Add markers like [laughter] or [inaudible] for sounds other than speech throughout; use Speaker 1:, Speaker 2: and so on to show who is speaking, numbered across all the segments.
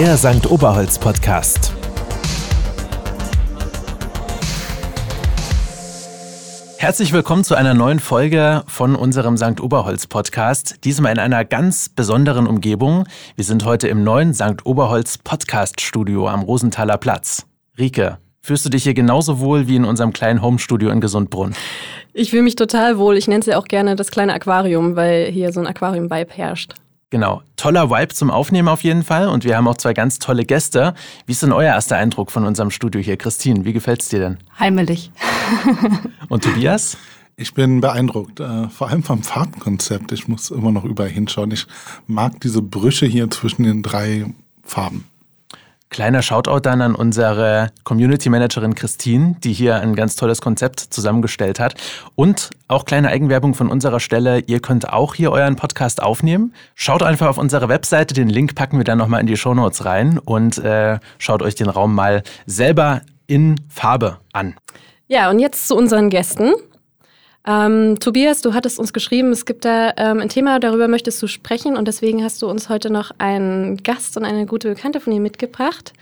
Speaker 1: Der St. Oberholz Podcast. Herzlich willkommen zu einer neuen Folge von unserem St. Oberholz Podcast. Diesmal in einer ganz besonderen Umgebung. Wir sind heute im neuen St. Oberholz Podcast Studio am Rosenthaler Platz. Rike, fühlst du dich hier genauso wohl wie in unserem kleinen Homestudio in Gesundbrunn?
Speaker 2: Ich fühle mich total wohl. Ich nenne es ja auch gerne das kleine Aquarium, weil hier so ein Aquarium-Vibe herrscht.
Speaker 1: Genau, toller Vibe zum Aufnehmen auf jeden Fall. Und wir haben auch zwei ganz tolle Gäste. Wie ist denn euer erster Eindruck von unserem Studio hier? Christine, wie gefällt es dir denn?
Speaker 3: Heimelig. [laughs]
Speaker 1: Und Tobias?
Speaker 4: Ich bin beeindruckt, äh, vor allem vom Farbenkonzept. Ich muss immer noch überall hinschauen. Ich mag diese Brüche hier zwischen den drei Farben.
Speaker 1: Kleiner Shoutout dann an unsere Community Managerin Christine, die hier ein ganz tolles Konzept zusammengestellt hat. Und auch kleine Eigenwerbung von unserer Stelle. Ihr könnt auch hier euren Podcast aufnehmen. Schaut einfach auf unsere Webseite. Den Link packen wir dann nochmal in die Show Notes rein und äh, schaut euch den Raum mal selber in Farbe an.
Speaker 2: Ja, und jetzt zu unseren Gästen. Ähm, Tobias, du hattest uns geschrieben, es gibt da ähm, ein Thema, darüber möchtest du sprechen und deswegen hast du uns heute noch einen Gast und eine gute Bekannte von dir mitgebracht.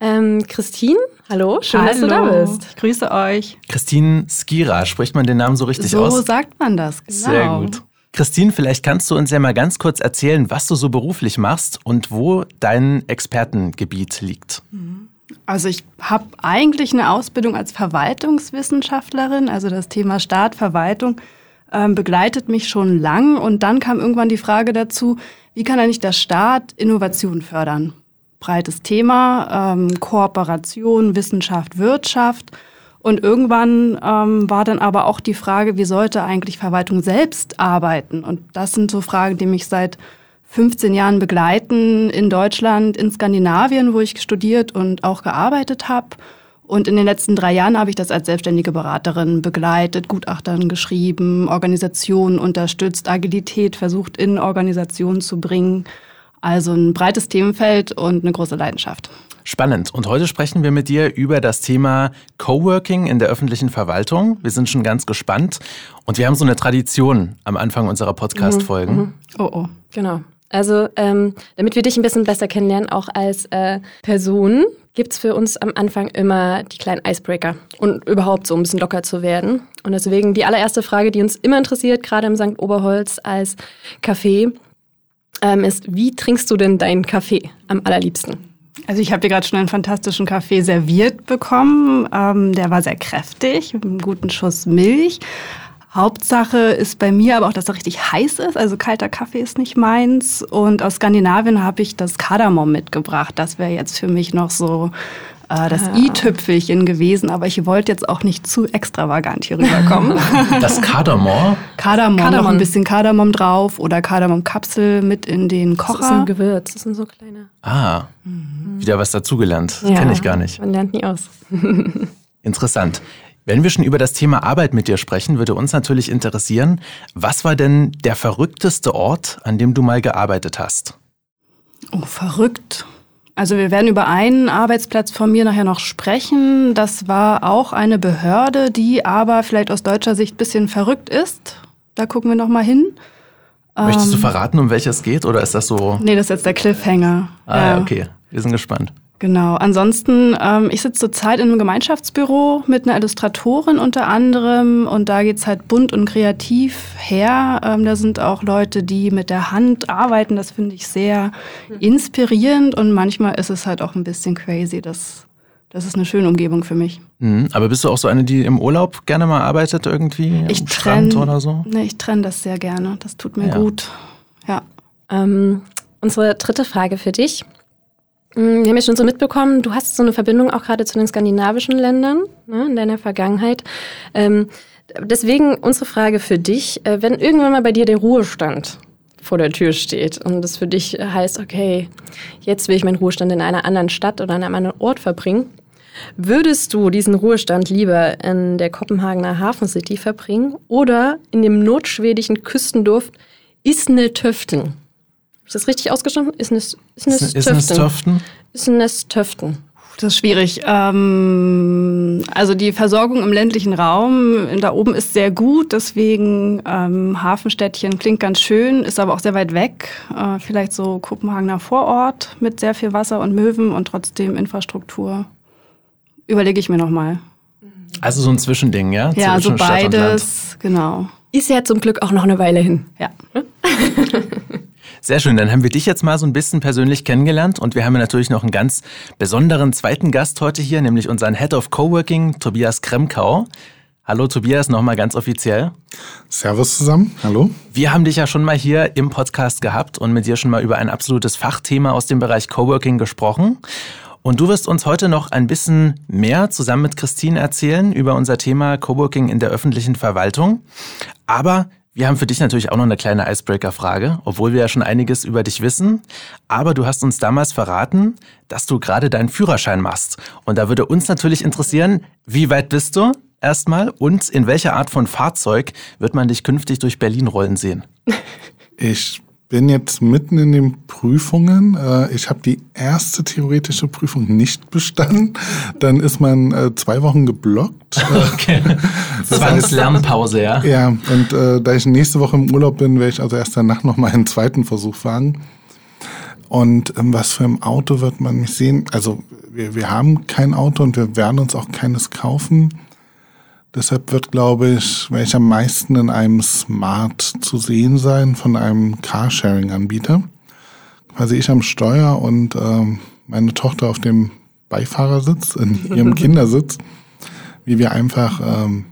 Speaker 2: Ähm, Christine, hallo, schön,
Speaker 3: hallo.
Speaker 2: dass du da bist.
Speaker 3: Ich grüße euch.
Speaker 1: Christine Skira, spricht man den Namen so richtig
Speaker 3: so
Speaker 1: aus?
Speaker 3: So sagt man das, genau.
Speaker 1: Sehr gut. Christine, vielleicht kannst du uns ja mal ganz kurz erzählen, was du so beruflich machst und wo dein Expertengebiet liegt.
Speaker 3: Mhm. Also ich habe eigentlich eine Ausbildung als Verwaltungswissenschaftlerin. Also das Thema Staat, Verwaltung ähm, begleitet mich schon lang. Und dann kam irgendwann die Frage dazu, wie kann eigentlich der Staat Innovation fördern? Breites Thema, ähm, Kooperation, Wissenschaft, Wirtschaft. Und irgendwann ähm, war dann aber auch die Frage, wie sollte eigentlich Verwaltung selbst arbeiten? Und das sind so Fragen, die mich seit 15 Jahren begleiten in Deutschland, in Skandinavien, wo ich studiert und auch gearbeitet habe. Und in den letzten drei Jahren habe ich das als selbstständige Beraterin begleitet, Gutachtern geschrieben, Organisationen unterstützt, Agilität versucht in Organisationen zu bringen. Also ein breites Themenfeld und eine große Leidenschaft.
Speaker 1: Spannend. Und heute sprechen wir mit dir über das Thema Coworking in der öffentlichen Verwaltung. Wir sind schon ganz gespannt. Und wir haben so eine Tradition am Anfang unserer Podcast-Folgen. Mhm,
Speaker 2: mhm. Oh, oh. Genau. Also, ähm, damit wir dich ein bisschen besser kennenlernen, auch als äh, Person, gibt's für uns am Anfang immer die kleinen Icebreaker und überhaupt so ein bisschen locker zu werden. Und deswegen die allererste Frage, die uns immer interessiert, gerade im St. Oberholz als Kaffee, ähm, ist, wie trinkst du denn deinen Kaffee am allerliebsten?
Speaker 3: Also ich habe dir gerade schon einen fantastischen Kaffee serviert bekommen. Ähm, der war sehr kräftig, mit einem guten Schuss Milch. Hauptsache ist bei mir aber auch, dass er richtig heiß ist. Also kalter Kaffee ist nicht meins. Und aus Skandinavien habe ich das Kardamom mitgebracht. Das wäre jetzt für mich noch so äh, das ah. i-Tüpfelchen gewesen. Aber ich wollte jetzt auch nicht zu extravagant hier rüberkommen. [laughs]
Speaker 1: Das Kardamom?
Speaker 3: Kardamom, Kardamom. noch ein bisschen Kardamom drauf oder Kardamomkapsel mit in den Kocher. Das
Speaker 2: ist ein Gewürz, das sind so kleine.
Speaker 1: Ah, mhm. wieder was dazugelernt. Ja, Kenne ich gar nicht.
Speaker 2: Man lernt nie aus. [laughs]
Speaker 1: Interessant. Wenn wir schon über das Thema Arbeit mit dir sprechen, würde uns natürlich interessieren, was war denn der verrückteste Ort, an dem du mal gearbeitet hast?
Speaker 3: Oh, verrückt. Also wir werden über einen Arbeitsplatz von mir nachher noch sprechen. Das war auch eine Behörde, die aber vielleicht aus deutscher Sicht ein bisschen verrückt ist. Da gucken wir noch mal hin.
Speaker 1: Möchtest du ähm, verraten, um welches geht, oder ist das so?
Speaker 3: Nee, das ist jetzt der Cliffhanger.
Speaker 1: Ah, ja, okay. Wir sind gespannt.
Speaker 3: Genau. Ansonsten, ähm, ich sitze zurzeit in einem Gemeinschaftsbüro mit einer Illustratorin unter anderem und da geht's halt bunt und kreativ her. Ähm, da sind auch Leute, die mit der Hand arbeiten. Das finde ich sehr inspirierend und manchmal ist es halt auch ein bisschen crazy. Das, das ist eine schöne Umgebung für mich.
Speaker 1: Mhm. Aber bist du auch so eine, die im Urlaub gerne mal arbeitet irgendwie?
Speaker 3: Ich trenne oder so? Nee, ich trenne das sehr gerne. Das tut mir ja. gut. Ja.
Speaker 2: Ähm, unsere dritte Frage für dich. Mm, wir haben ja schon so mitbekommen, du hast so eine Verbindung auch gerade zu den skandinavischen Ländern ne, in deiner Vergangenheit. Ähm, deswegen unsere Frage für dich, äh, wenn irgendwann mal bei dir der Ruhestand vor der Tür steht und das für dich heißt, okay, jetzt will ich meinen Ruhestand in einer anderen Stadt oder an einem anderen Ort verbringen, würdest du diesen Ruhestand lieber in der Kopenhagener Hafen City verbringen oder in dem notschwedischen Küstendorf Isne-Töften? Ist das richtig ausgesprochen? Ist es
Speaker 1: Töften?
Speaker 2: Ist es Töften?
Speaker 3: Das ist schwierig. Ähm, also die Versorgung im ländlichen Raum da oben ist sehr gut, deswegen ähm, Hafenstädtchen klingt ganz schön, ist aber auch sehr weit weg. Äh, vielleicht so Kopenhagener Vorort mit sehr viel Wasser und Möwen und trotzdem Infrastruktur. Überlege ich mir nochmal.
Speaker 1: Also so ein Zwischending, ja?
Speaker 3: Ja,
Speaker 1: Zwischen
Speaker 3: so
Speaker 1: Stadt und Land.
Speaker 3: beides, genau.
Speaker 2: Ist ja zum Glück auch noch eine Weile hin.
Speaker 3: Ja. [laughs]
Speaker 1: Sehr schön, dann haben wir dich jetzt mal so ein bisschen persönlich kennengelernt und wir haben ja natürlich noch einen ganz besonderen zweiten Gast heute hier, nämlich unseren Head of Coworking, Tobias Kremkau. Hallo Tobias, nochmal ganz offiziell.
Speaker 4: Servus zusammen, hallo.
Speaker 1: Wir haben dich ja schon mal hier im Podcast gehabt und mit dir schon mal über ein absolutes Fachthema aus dem Bereich Coworking gesprochen. Und du wirst uns heute noch ein bisschen mehr zusammen mit Christine erzählen über unser Thema Coworking in der öffentlichen Verwaltung. Aber wir haben für dich natürlich auch noch eine kleine Icebreaker-Frage, obwohl wir ja schon einiges über dich wissen. Aber du hast uns damals verraten, dass du gerade deinen Führerschein machst. Und da würde uns natürlich interessieren, wie weit bist du erstmal und in welcher Art von Fahrzeug wird man dich künftig durch Berlin rollen sehen?
Speaker 4: Ich bin jetzt mitten in den Prüfungen. Äh, Ich habe die erste theoretische Prüfung nicht bestanden. Dann ist man äh, zwei Wochen geblockt. [laughs]
Speaker 1: Okay. Zwangslernpause, ja?
Speaker 4: Ja, und äh, da ich nächste Woche im Urlaub bin, werde ich also erst danach nochmal einen zweiten Versuch wagen. Und ähm, was für ein Auto wird man nicht sehen? Also wir, wir haben kein Auto und wir werden uns auch keines kaufen. Deshalb wird, glaube ich, werde ich am meisten in einem Smart zu sehen sein von einem Carsharing-Anbieter. Quasi ich am Steuer und ähm, meine Tochter auf dem Beifahrersitz, in ihrem [laughs] Kindersitz, wie wir einfach ähm,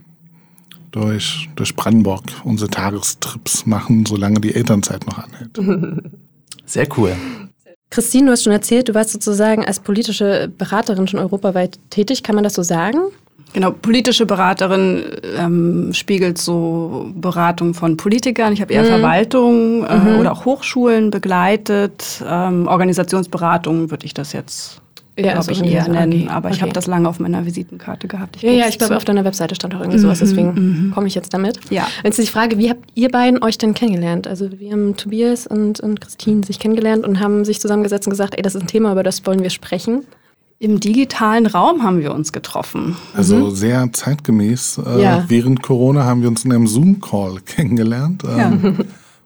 Speaker 4: durch, durch Brandenburg unsere Tagestrips machen, solange die Elternzeit noch anhält. [laughs]
Speaker 1: Sehr cool.
Speaker 2: Christine, du hast schon erzählt, du warst sozusagen als politische Beraterin schon europaweit tätig. Kann man das so sagen?
Speaker 3: Genau, politische Beraterin ähm, spiegelt so Beratung von Politikern. Ich habe eher Verwaltung äh, oder auch Hochschulen begleitet. Ähm, Organisationsberatung würde ich das jetzt,
Speaker 2: Ja,
Speaker 3: glaube ich, eher nennen.
Speaker 2: okay,
Speaker 3: Aber ich
Speaker 2: okay.
Speaker 3: habe das lange auf meiner Visitenkarte gehabt.
Speaker 2: Ja, ja,
Speaker 3: geb's
Speaker 2: ich glaube, auf deiner Webseite stand auch irgendwie sowas, deswegen komme ich jetzt damit.
Speaker 3: Ja.
Speaker 2: Jetzt ist die Frage, wie habt ihr beiden euch denn kennengelernt? Also wir haben Tobias und, und Christine sich kennengelernt und haben sich zusammengesetzt und gesagt, ey, das ist ein Thema, über das wollen wir sprechen.
Speaker 3: Im digitalen Raum haben wir uns getroffen.
Speaker 4: Also sehr zeitgemäß. Äh,
Speaker 2: Ja.
Speaker 4: Während Corona haben wir uns in einem Zoom-Call [laughs] kennengelernt ähm,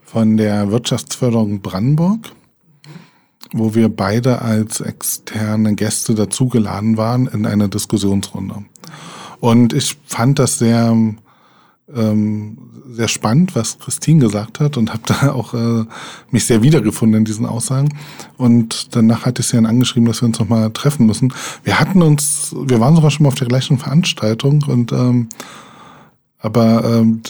Speaker 4: von der Wirtschaftsförderung Brandenburg, wo wir beide als externe Gäste dazugeladen waren in einer Diskussionsrunde. Und ich fand das sehr, ähm, sehr spannend, was Christine gesagt hat und habe da [laughs] auch äh, mich sehr wiedergefunden in diesen Aussagen. Und danach hatte ich sie dann angeschrieben, dass wir uns nochmal treffen müssen. Wir hatten uns, wir waren sogar schon mal auf der gleichen Veranstaltung und ähm, aber ähm,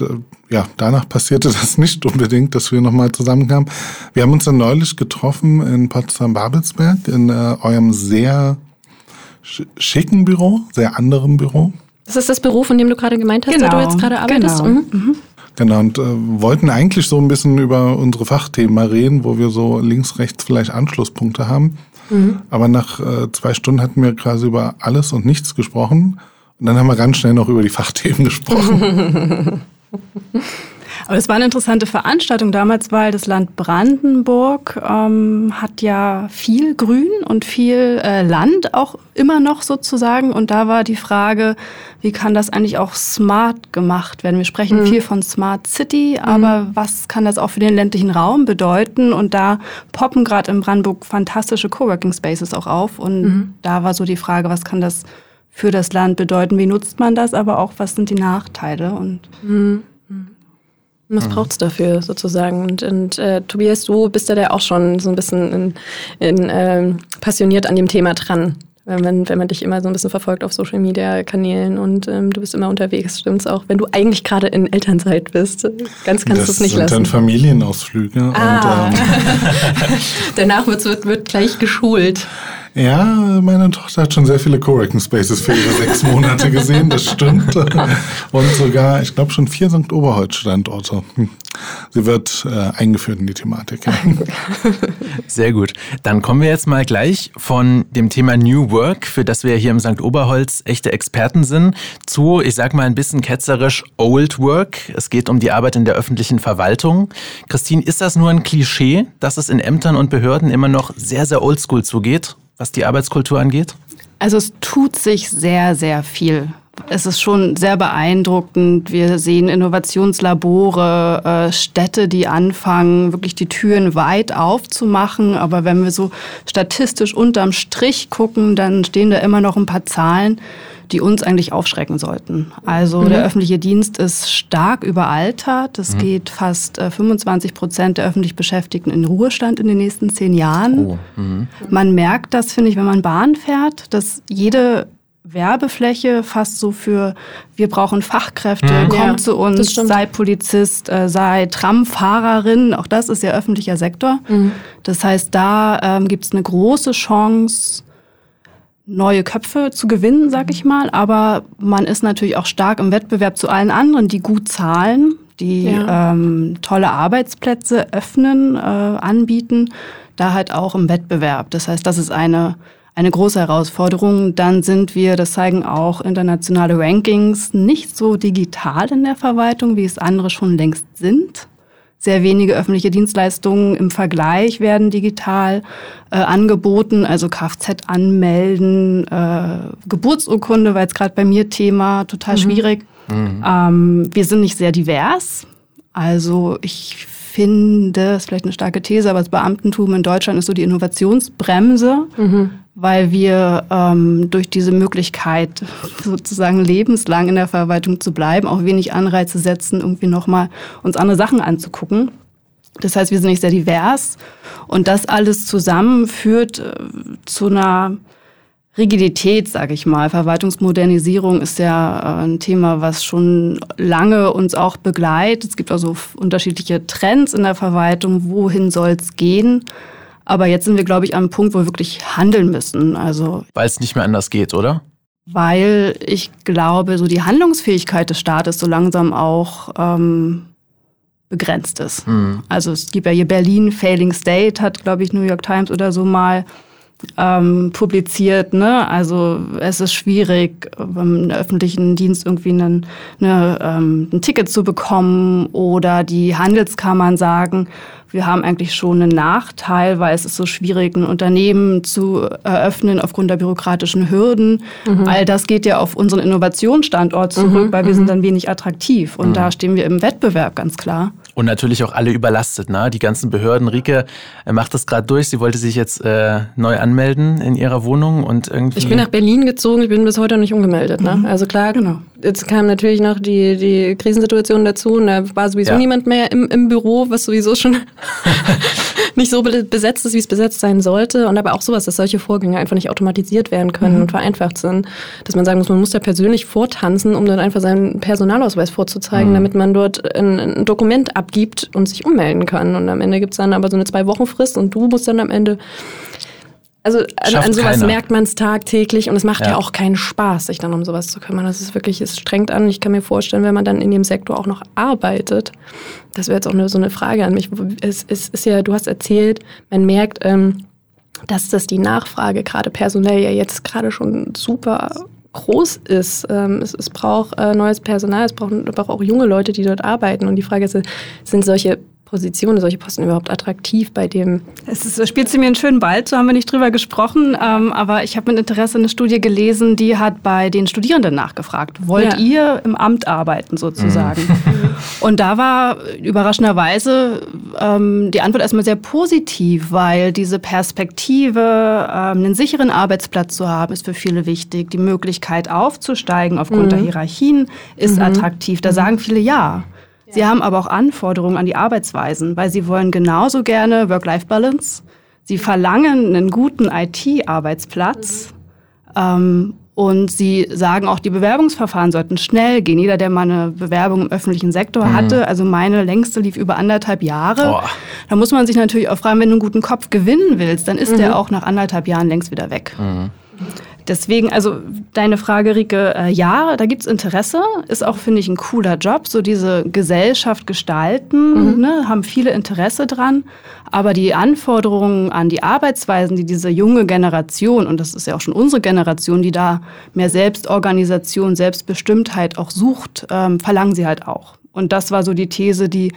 Speaker 4: ja, danach passierte [laughs] das nicht unbedingt, dass wir nochmal zusammenkamen. Wir haben uns dann neulich getroffen in Potsdam-Babelsberg in äh, eurem sehr sch- schicken Büro, sehr anderem Büro.
Speaker 2: Das ist das Büro, von dem du gerade gemeint hast, wo
Speaker 3: Genau,
Speaker 2: du jetzt gerade arbeitest?
Speaker 3: genau.
Speaker 2: Mhm.
Speaker 4: Genau, und äh, wollten eigentlich so ein bisschen über unsere Fachthemen mal reden, wo wir so links, rechts vielleicht Anschlusspunkte haben. Aber nach äh, zwei Stunden hatten wir quasi über alles und nichts gesprochen. Und dann haben wir ganz schnell noch über die Fachthemen gesprochen. [laughs]
Speaker 3: Aber es war eine interessante Veranstaltung damals, weil das Land Brandenburg ähm, hat ja viel Grün und viel äh, Land auch immer noch sozusagen. Und da war die Frage, wie kann das eigentlich auch smart gemacht werden? Wir sprechen viel von Smart City, aber was kann das auch für den ländlichen Raum bedeuten? Und da poppen gerade in Brandenburg fantastische Coworking Spaces auch auf. Und da war so die Frage, was kann das für das Land bedeuten? Wie nutzt man das? Aber auch, was sind die Nachteile? Und
Speaker 2: Was braucht's dafür sozusagen? Und, und äh, Tobias, du bist ja da auch schon so ein bisschen in, in, ähm, passioniert an dem Thema dran. Wenn man, wenn man dich immer so ein bisschen verfolgt auf Social Media Kanälen und ähm, du bist immer unterwegs, stimmt's auch, wenn du eigentlich gerade in Elternzeit bist. Ganz kannst du
Speaker 4: das
Speaker 2: es nicht
Speaker 4: sind
Speaker 2: lassen.
Speaker 4: dann Familienausflüge.
Speaker 2: Ah.
Speaker 4: Und, ähm, [laughs]
Speaker 2: Danach wird, wird, wird gleich geschult.
Speaker 4: Ja, meine Tochter hat schon sehr viele Coworking Spaces für ihre sechs Monate gesehen, das stimmt. Und sogar, ich glaube, schon vier St. Oberholz-Standorte. Sie wird äh, eingeführt in die Thematik.
Speaker 1: Sehr gut. Dann kommen wir jetzt mal gleich von dem Thema New Work, für das wir hier im St. Oberholz echte Experten sind, zu, ich sag mal ein bisschen ketzerisch, Old Work. Es geht um die Arbeit in der öffentlichen Verwaltung. Christine, ist das nur ein Klischee, dass es in Ämtern und Behörden immer noch sehr, sehr oldschool zugeht, was die Arbeitskultur angeht?
Speaker 3: Also es tut sich sehr, sehr viel. Es ist schon sehr beeindruckend. Wir sehen Innovationslabore, äh, Städte, die anfangen, wirklich die Türen weit aufzumachen. Aber wenn wir so statistisch unterm Strich gucken, dann stehen da immer noch ein paar Zahlen, die uns eigentlich aufschrecken sollten. Also mhm. der öffentliche Dienst ist stark überaltert. Es mhm. geht fast äh, 25 Prozent der öffentlich Beschäftigten in Ruhestand in den nächsten zehn Jahren. Oh. Mhm. Man merkt das, finde ich, wenn man Bahn fährt, dass jede Werbefläche fast so für wir brauchen Fachkräfte, mhm. komm ja, zu uns, sei Polizist, äh, sei Tramfahrerin, auch das ist ja öffentlicher Sektor. Mhm. Das heißt, da ähm, gibt es eine große Chance, neue Köpfe zu gewinnen, sag ich mal. Aber man ist natürlich auch stark im Wettbewerb zu allen anderen, die gut zahlen, die ja. ähm, tolle Arbeitsplätze öffnen, äh, anbieten, da halt auch im Wettbewerb. Das heißt, das ist eine eine große Herausforderung. Dann sind wir, das zeigen auch internationale Rankings, nicht so digital in der Verwaltung, wie es andere schon längst sind. Sehr wenige öffentliche Dienstleistungen im Vergleich werden digital äh, angeboten, also Kfz anmelden, äh, Geburtsurkunde war jetzt gerade bei mir Thema, total mhm. schwierig. Mhm. Ähm, wir sind nicht sehr divers. Also ich finde, das ist vielleicht eine starke These, aber das Beamtentum in Deutschland ist so die Innovationsbremse. Mhm weil wir ähm, durch diese Möglichkeit, sozusagen lebenslang in der Verwaltung zu bleiben, auch wenig Anreize setzen, irgendwie nochmal uns andere Sachen anzugucken. Das heißt, wir sind nicht sehr divers und das alles zusammen führt äh, zu einer Rigidität, sage ich mal. Verwaltungsmodernisierung ist ja äh, ein Thema, was schon lange uns auch begleitet. Es gibt also unterschiedliche Trends in der Verwaltung. Wohin soll es gehen? Aber jetzt sind wir, glaube ich, am Punkt, wo wir wirklich handeln müssen. Also
Speaker 1: weil es nicht mehr anders geht, oder?
Speaker 3: Weil ich glaube, so die Handlungsfähigkeit des Staates so langsam auch ähm, begrenzt ist. Mhm. Also es gibt ja hier Berlin, Failing State, hat, glaube ich, New York Times oder so mal ähm, publiziert. Ne? Also es ist schwierig, im öffentlichen Dienst irgendwie einen, eine, ähm, ein Ticket zu bekommen oder die Handelskammern sagen, wir haben eigentlich schon einen Nachteil, weil es ist so schwierig, ein Unternehmen zu eröffnen aufgrund der bürokratischen Hürden. Mhm. All das geht ja auf unseren Innovationsstandort zurück, mhm. weil wir mhm. sind dann wenig attraktiv. Und mhm. da stehen wir im Wettbewerb ganz klar.
Speaker 1: Und natürlich auch alle überlastet, ne? Die ganzen Behörden. Rike äh, macht das gerade durch. Sie wollte sich jetzt äh, neu anmelden in ihrer Wohnung und irgendwie.
Speaker 2: Ich bin nach Berlin gezogen, ich bin bis heute noch nicht umgemeldet, ne? Mhm. Also klar, genau. Jetzt kam natürlich noch die, die Krisensituation dazu und da war sowieso ja. niemand mehr im, im Büro, was sowieso schon [laughs] nicht so besetzt ist, wie es besetzt sein sollte. Und aber auch sowas, dass solche Vorgänge einfach nicht automatisiert werden können mhm. und vereinfacht sind. Dass man sagen muss, man muss da persönlich vortanzen, um dann einfach seinen Personalausweis vorzuzeigen, mhm. damit man dort ein, ein Dokument ab abgibt und sich ummelden kann. Und am Ende gibt es dann aber so eine Zwei-Wochen-Frist und du musst dann am Ende. Also an, an sowas keiner. merkt man es tagtäglich und es macht ja. ja. auch keinen Spaß, sich dann um sowas zu kümmern. Das ist wirklich, es strengt an. Ich kann mir vorstellen, wenn man dann in dem Sektor auch noch arbeitet, das wäre jetzt auch eine, so eine Frage an mich. Es, es ist ja, du hast erzählt, man merkt, ähm, dass das die Nachfrage gerade personell ja jetzt gerade schon super groß ist. Ähm, es, es braucht äh, neues Personal, es braucht, es braucht auch junge Leute, die dort arbeiten. Und die Frage ist, sind solche Positionen, solche Posten überhaupt attraktiv bei dem?
Speaker 3: Es ist, spielt sie mir einen schönen Ball, so haben wir nicht drüber gesprochen, ähm, aber ich habe mit Interesse eine Studie gelesen, die hat bei den Studierenden nachgefragt. Wollt ja. ihr im Amt arbeiten sozusagen? Mhm. Und da war überraschenderweise ähm, die Antwort erstmal sehr positiv, weil diese Perspektive, ähm, einen sicheren Arbeitsplatz zu haben, ist für viele wichtig. Die Möglichkeit aufzusteigen aufgrund mhm. der Hierarchien ist mhm. attraktiv. Da mhm. sagen viele ja. Sie haben aber auch Anforderungen an die Arbeitsweisen, weil sie wollen genauso gerne Work-Life-Balance. Sie verlangen einen guten IT-Arbeitsplatz. Mhm. Ähm, und sie sagen auch, die Bewerbungsverfahren sollten schnell gehen. Jeder, der mal eine Bewerbung im öffentlichen Sektor mhm. hatte, also meine längste lief über anderthalb Jahre. Boah. Da muss man sich natürlich auch fragen, wenn du einen guten Kopf gewinnen willst, dann ist mhm. der auch nach anderthalb Jahren längst wieder weg. Deswegen, also deine Frage, Rike, äh, ja, da gibt's Interesse. Ist auch, finde ich, ein cooler Job. So diese Gesellschaft gestalten, mhm. ne, haben viele Interesse dran. Aber die Anforderungen an die Arbeitsweisen, die diese junge Generation, und das ist ja auch schon unsere Generation, die da mehr Selbstorganisation, Selbstbestimmtheit auch sucht, ähm, verlangen sie halt auch. Und das war so die These, die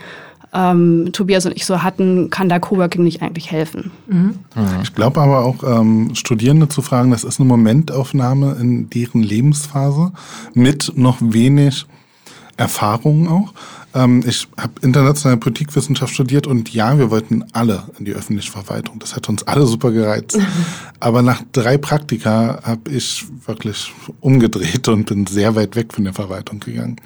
Speaker 3: ähm, Tobias und ich so hatten, kann da Coworking nicht eigentlich helfen. Mhm.
Speaker 4: Ich glaube aber auch, ähm, Studierende zu fragen, das ist eine Momentaufnahme in deren Lebensphase mit noch wenig Erfahrungen auch. Ähm, ich habe internationale Politikwissenschaft studiert und ja, wir wollten alle in die öffentliche Verwaltung. Das hat uns alle super gereizt. [laughs] Aber nach drei Praktika habe ich wirklich umgedreht und bin sehr weit weg von der Verwaltung gegangen.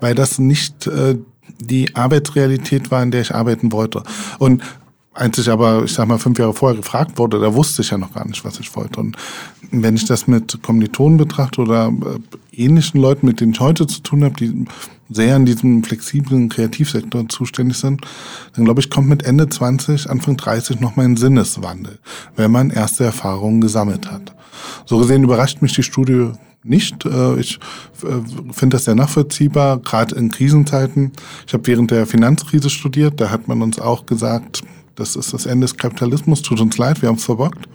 Speaker 4: Weil das nicht äh, die Arbeitsrealität war, in der ich arbeiten wollte. Und als ich aber, ich sag mal, fünf Jahre vorher gefragt wurde, da wusste ich ja noch gar nicht, was ich wollte. Und wenn ich das mit Kommilitonen betrachte oder äh, ähnlichen Leuten, mit denen ich heute zu tun habe, die sehr in diesem flexiblen Kreativsektor zuständig sind, dann glaube ich, kommt mit Ende 20, Anfang 30 noch mal ein Sinneswandel, wenn man erste Erfahrungen gesammelt hat. So gesehen überrascht mich die Studie nicht. Äh, ich äh, finde das sehr nachvollziehbar, gerade in Krisenzeiten. Ich habe während der Finanzkrise studiert, da hat man uns auch gesagt, das ist das Ende des Kapitalismus, tut uns leid, wir haben es verbockt.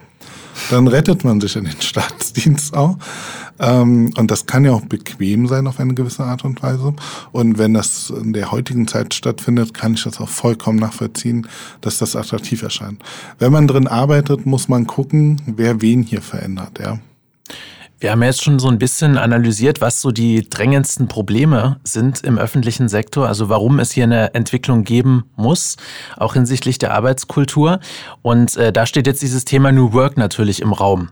Speaker 4: Dann rettet man sich in den [laughs] Staatsdienst auch. Ähm, und das kann ja auch bequem sein auf eine gewisse Art und Weise. Und wenn das in der heutigen Zeit stattfindet, kann ich das auch vollkommen nachvollziehen, dass das attraktiv erscheint. Wenn man drin arbeitet, muss man gucken, wer wen hier verändert, ja.
Speaker 1: Wir haben jetzt schon so ein bisschen analysiert, was so die drängendsten Probleme sind im öffentlichen Sektor, also warum es hier eine Entwicklung geben muss, auch hinsichtlich der Arbeitskultur. Und äh, da steht jetzt dieses Thema New Work natürlich im Raum.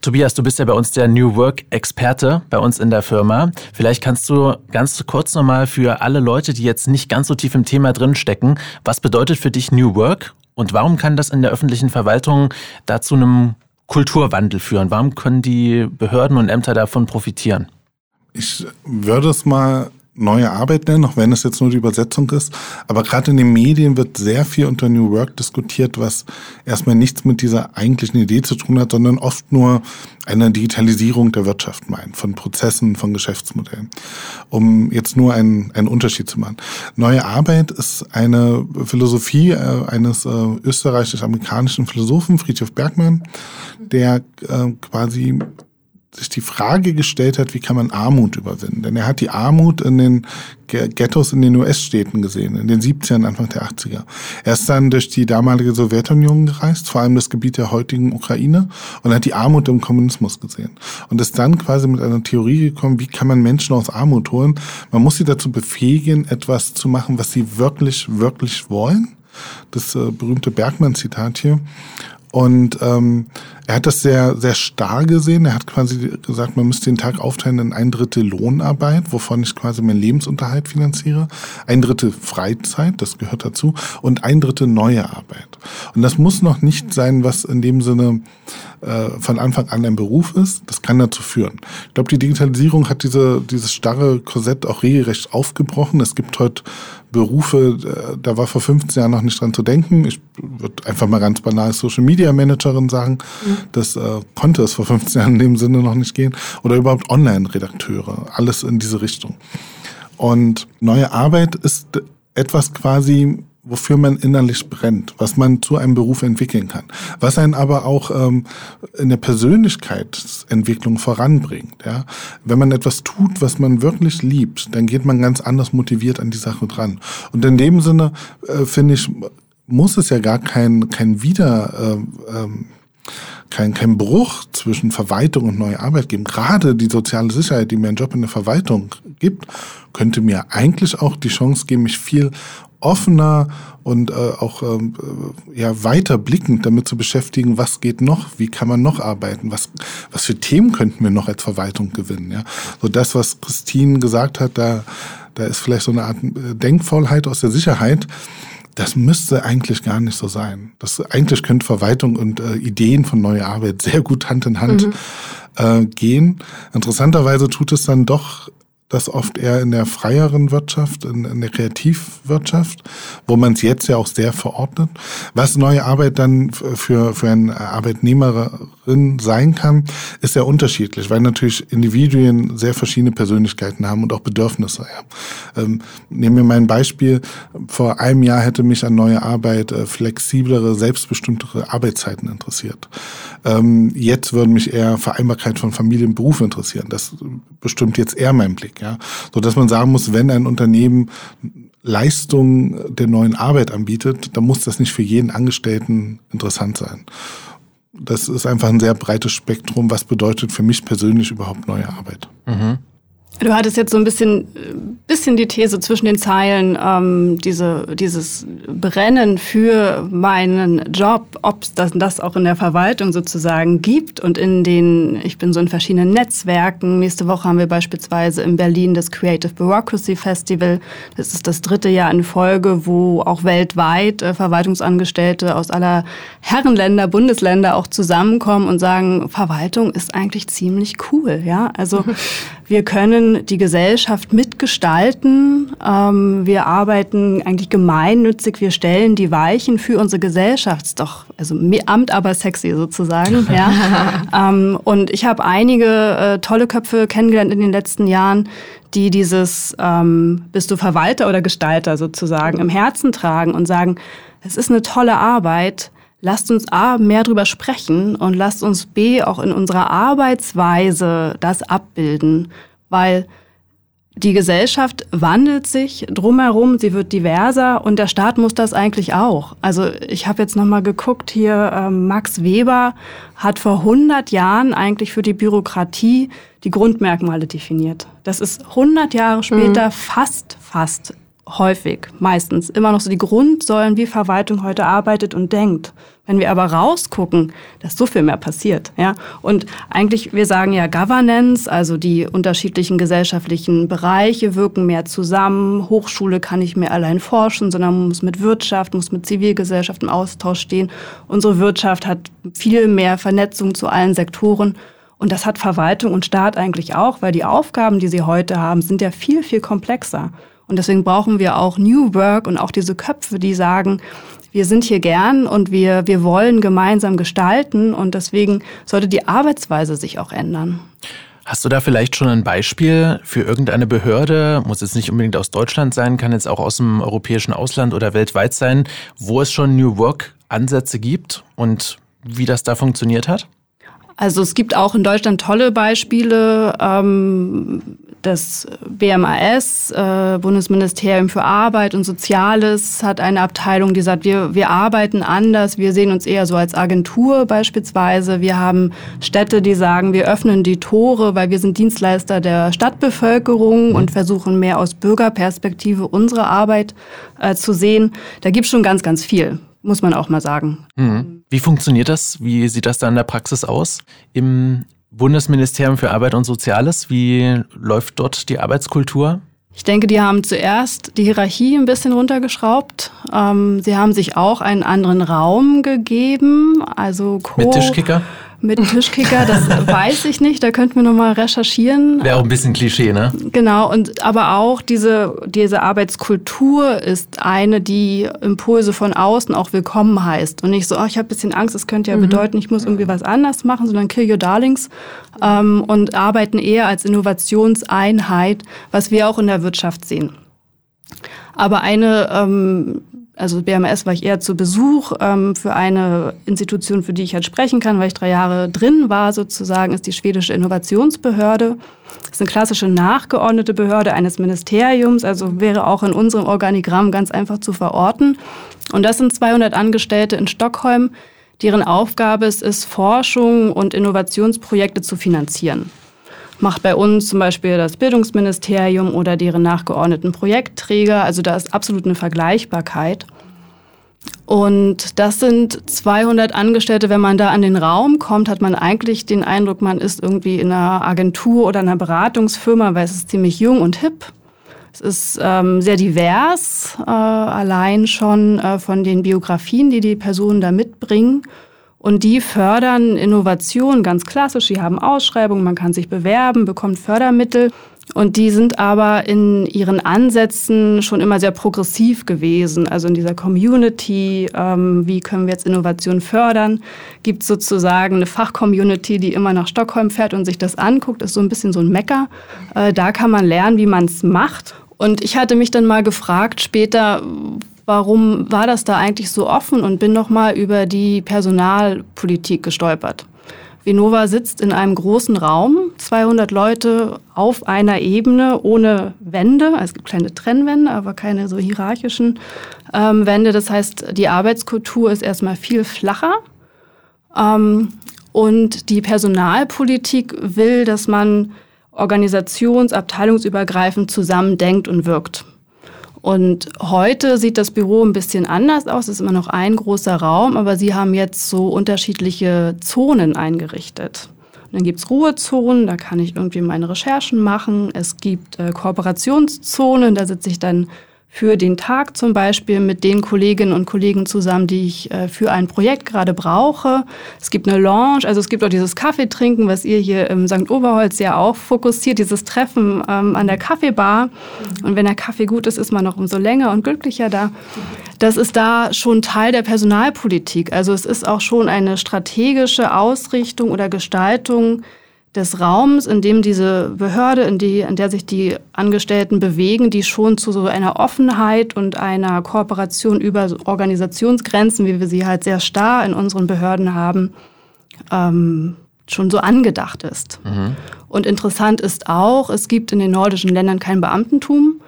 Speaker 1: Tobias, du bist ja bei uns der New Work-Experte bei uns in der Firma. Vielleicht kannst du ganz kurz nochmal für alle Leute, die jetzt nicht ganz so tief im Thema drinstecken, was bedeutet für dich New Work und warum kann das in der öffentlichen Verwaltung da zu einem Kulturwandel führen? Warum können die Behörden und Ämter davon profitieren?
Speaker 4: Ich würde es mal neue Arbeit nennen, auch wenn es jetzt nur die Übersetzung ist. Aber gerade in den Medien wird sehr viel unter New Work diskutiert, was erstmal nichts mit dieser eigentlichen Idee zu tun hat, sondern oft nur eine Digitalisierung der Wirtschaft meint, von Prozessen, von Geschäftsmodellen. Um jetzt nur einen, einen Unterschied zu machen. Neue Arbeit ist eine Philosophie äh, eines äh, österreichisch-amerikanischen Philosophen, Friedrich Bergmann, der äh, quasi sich die Frage gestellt hat, wie kann man Armut überwinden? Denn er hat die Armut in den Ghettos in den US-Städten gesehen, in den 70ern, Anfang der 80er. Er ist dann durch die damalige Sowjetunion gereist, vor allem das Gebiet der heutigen Ukraine, und hat die Armut im Kommunismus gesehen. Und ist dann quasi mit einer Theorie gekommen, wie kann man Menschen aus Armut holen? Man muss sie dazu befähigen, etwas zu machen, was sie wirklich, wirklich wollen. Das äh, berühmte Bergmann-Zitat hier. Und ähm, er hat das sehr, sehr starr gesehen. Er hat quasi gesagt, man müsste den Tag aufteilen in ein Drittel Lohnarbeit, wovon ich quasi meinen Lebensunterhalt finanziere, ein Drittel Freizeit, das gehört dazu, und ein Drittel neue Arbeit. Und das muss noch nicht sein, was in dem Sinne äh, von Anfang an ein Beruf ist. Das kann dazu führen. Ich glaube, die Digitalisierung hat diese, dieses starre Korsett auch regelrecht aufgebrochen. Es gibt heute Berufe, äh, da war vor 15 Jahren noch nicht dran zu denken. Ich würde einfach mal ganz banal Social Media Managerin sagen. Mhm. Das äh, konnte es vor 15 Jahren in dem Sinne noch nicht gehen. Oder überhaupt Online-Redakteure. Alles in diese Richtung. Und neue Arbeit ist etwas quasi, wofür man innerlich brennt, was man zu einem Beruf entwickeln kann, was einen aber auch ähm, in der Persönlichkeitsentwicklung voranbringt. Ja? Wenn man etwas tut, was man wirklich liebt, dann geht man ganz anders motiviert an die Sache dran. Und in dem Sinne äh, finde ich, muss es ja gar kein kein Wieder äh, ähm, kein, kein Bruch zwischen Verwaltung und neue Arbeit geben. Gerade die soziale Sicherheit, die mir einen Job in der Verwaltung gibt, könnte mir eigentlich auch die Chance geben, mich viel offener und äh, auch ähm, äh, ja weiter blickend damit zu beschäftigen, was geht noch, wie kann man noch arbeiten, was was für Themen könnten wir noch als Verwaltung gewinnen, ja. So das, was Christine gesagt hat, da da ist vielleicht so eine Art äh, Denkvollheit aus der Sicherheit. Das müsste eigentlich gar nicht so sein. Das eigentlich könnte Verwaltung und äh, Ideen von neuer Arbeit sehr gut Hand in Hand mhm. äh, gehen. Interessanterweise tut es dann doch das oft eher in der freieren Wirtschaft, in, in der Kreativwirtschaft, wo man es jetzt ja auch sehr verordnet. Was neue Arbeit dann für, für eine Arbeitnehmerin sein kann, ist sehr unterschiedlich, weil natürlich Individuen sehr verschiedene Persönlichkeiten haben und auch Bedürfnisse. Ja. Ähm, nehmen wir mal ein Beispiel. Vor einem Jahr hätte mich an neue Arbeit äh, flexiblere, selbstbestimmtere Arbeitszeiten interessiert. Ähm, jetzt würden mich eher Vereinbarkeit von Familie und Beruf interessieren. Das bestimmt jetzt eher mein Blick. Ja? So dass man sagen muss, wenn ein Unternehmen Leistung der neuen Arbeit anbietet, dann muss das nicht für jeden Angestellten interessant sein. Das ist einfach ein sehr breites Spektrum, was bedeutet für mich persönlich überhaupt neue Arbeit. Mhm.
Speaker 3: Du hattest jetzt so ein bisschen, bisschen die These zwischen den Zeilen, ähm, diese, dieses Brennen für meinen Job, ob es das, das auch in der Verwaltung sozusagen gibt und in den, ich bin so in verschiedenen Netzwerken. Nächste Woche haben wir beispielsweise in Berlin das Creative Bureaucracy Festival. Das ist das dritte Jahr in Folge, wo auch weltweit äh, Verwaltungsangestellte aus aller Herrenländer, Bundesländer auch zusammenkommen und sagen, Verwaltung ist eigentlich ziemlich cool, ja. Also [laughs] wir können die Gesellschaft mitgestalten. Ähm, wir arbeiten eigentlich gemeinnützig. Wir stellen die Weichen für unsere Gesellschaft. Doch, also Amt aber sexy sozusagen. [laughs] ja. ähm, und ich habe einige äh, tolle Köpfe kennengelernt in den letzten Jahren, die dieses ähm, bist du Verwalter oder Gestalter sozusagen im Herzen tragen und sagen, es ist eine tolle Arbeit lasst uns A, mehr drüber sprechen und lasst uns B, auch in unserer Arbeitsweise das abbilden, weil die Gesellschaft wandelt sich drumherum, sie wird diverser und der Staat muss das eigentlich auch. Also ich habe jetzt nochmal geguckt hier, äh, Max Weber hat vor 100 Jahren eigentlich für die Bürokratie die Grundmerkmale definiert. Das ist 100 Jahre später mhm. fast, fast häufig, meistens immer noch so die Grundsäulen, wie Verwaltung heute arbeitet und denkt. Wenn wir aber rausgucken, dass so viel mehr passiert, ja. Und eigentlich, wir sagen ja Governance, also die unterschiedlichen gesellschaftlichen Bereiche wirken mehr zusammen. Hochschule kann nicht mehr allein forschen, sondern muss mit Wirtschaft, muss mit Zivilgesellschaft im Austausch stehen. Unsere Wirtschaft hat viel mehr Vernetzung zu allen Sektoren. Und das hat Verwaltung und Staat eigentlich auch, weil die Aufgaben, die sie heute haben, sind ja viel, viel komplexer. Und deswegen brauchen wir auch New Work und auch diese Köpfe, die sagen, wir sind hier gern und wir, wir wollen gemeinsam gestalten und deswegen sollte die Arbeitsweise sich auch ändern.
Speaker 1: Hast du da vielleicht schon ein Beispiel für irgendeine Behörde, muss jetzt nicht unbedingt aus Deutschland sein, kann jetzt auch aus dem europäischen Ausland oder weltweit sein, wo es schon New Work Ansätze gibt und wie das da funktioniert hat?
Speaker 3: Also es gibt auch in Deutschland tolle Beispiele. Ähm, das BMAS, äh, Bundesministerium für Arbeit und Soziales, hat eine Abteilung, die sagt, wir, wir arbeiten anders, wir sehen uns eher so als Agentur beispielsweise. Wir haben Städte, die sagen, wir öffnen die Tore, weil wir sind Dienstleister der Stadtbevölkerung mhm. und versuchen mehr aus Bürgerperspektive unsere Arbeit äh, zu sehen. Da gibt es schon ganz, ganz viel muss man auch mal sagen.
Speaker 1: Mhm. Wie funktioniert das? Wie sieht das da in der Praxis aus? Im Bundesministerium für Arbeit und Soziales, wie läuft dort die Arbeitskultur?
Speaker 3: Ich denke, die haben zuerst die Hierarchie ein bisschen runtergeschraubt. Ähm, sie haben sich auch einen anderen Raum gegeben, also
Speaker 1: Co mit Tischkicker
Speaker 3: mit Tischkicker, das [laughs] weiß ich nicht, da könnten wir nochmal recherchieren.
Speaker 1: Wäre auch ein bisschen Klischee, ne?
Speaker 3: Genau, und aber auch diese, diese Arbeitskultur ist eine, die Impulse von außen auch willkommen heißt. Und nicht so, oh, ich habe ein bisschen Angst, das könnte ja mhm. bedeuten, ich muss irgendwie was anders machen, sondern kill your darlings ähm, und arbeiten eher als Innovationseinheit, was wir auch in der Wirtschaft sehen. Aber eine ähm, also BMS war ich eher zu Besuch ähm, für eine Institution, für die ich halt sprechen kann, weil ich drei Jahre drin war sozusagen, ist die schwedische Innovationsbehörde. Das ist eine klassische nachgeordnete Behörde eines Ministeriums, also wäre auch in unserem Organigramm ganz einfach zu verorten. Und das sind 200 Angestellte in Stockholm, deren Aufgabe es ist, Forschung und Innovationsprojekte zu finanzieren macht bei uns zum Beispiel das Bildungsministerium oder deren nachgeordneten Projektträger. Also da ist absolut eine Vergleichbarkeit. Und das sind 200 Angestellte. Wenn man da an den Raum kommt, hat man eigentlich den Eindruck, man ist irgendwie in einer Agentur oder einer Beratungsfirma, weil es ist ziemlich jung und hip. Es ist ähm, sehr divers, äh, allein schon äh, von den Biografien, die die Personen da mitbringen. Und die fördern Innovation ganz klassisch. Die haben Ausschreibungen, man kann sich bewerben, bekommt Fördermittel. Und die sind aber in ihren Ansätzen schon immer sehr progressiv gewesen. Also in dieser Community, ähm, wie können wir jetzt Innovation fördern, gibt sozusagen eine Fachcommunity, die immer nach Stockholm fährt und sich das anguckt. Das ist so ein bisschen so ein Mecker. Äh, da kann man lernen, wie man es macht. Und ich hatte mich dann mal gefragt später, warum war das da eigentlich so offen und bin nochmal über die Personalpolitik gestolpert. Vinova sitzt in einem großen Raum, 200 Leute auf einer Ebene ohne Wände. Also es gibt kleine Trennwände, aber keine so hierarchischen ähm, Wände. Das heißt, die Arbeitskultur ist erstmal viel flacher. Ähm, und die Personalpolitik will, dass man organisations-, abteilungsübergreifend zusammendenkt und wirkt. Und heute sieht das Büro ein bisschen anders aus. Es ist immer noch ein großer Raum, aber sie haben jetzt so unterschiedliche Zonen eingerichtet. Und dann gibt's Ruhezonen, da kann ich irgendwie meine Recherchen machen. Es gibt äh, Kooperationszonen, da sitze ich dann für den Tag zum Beispiel mit den Kolleginnen und Kollegen zusammen, die ich äh, für ein Projekt gerade brauche. Es gibt eine Lounge, also es gibt auch dieses Kaffeetrinken, was ihr hier im St. Oberholz ja auch fokussiert, dieses Treffen ähm, an der Kaffeebar. Und wenn der Kaffee gut ist, ist man noch umso länger und glücklicher da. Das ist da schon Teil der Personalpolitik. Also es ist auch schon eine strategische Ausrichtung oder Gestaltung des Raums, in dem diese Behörde, in, die, in der sich die Angestellten bewegen, die schon zu so einer Offenheit und einer Kooperation über Organisationsgrenzen, wie wir sie halt sehr starr in unseren Behörden haben, ähm, schon so angedacht ist. Mhm. Und interessant ist auch, es gibt in den nordischen Ländern kein Beamtentum.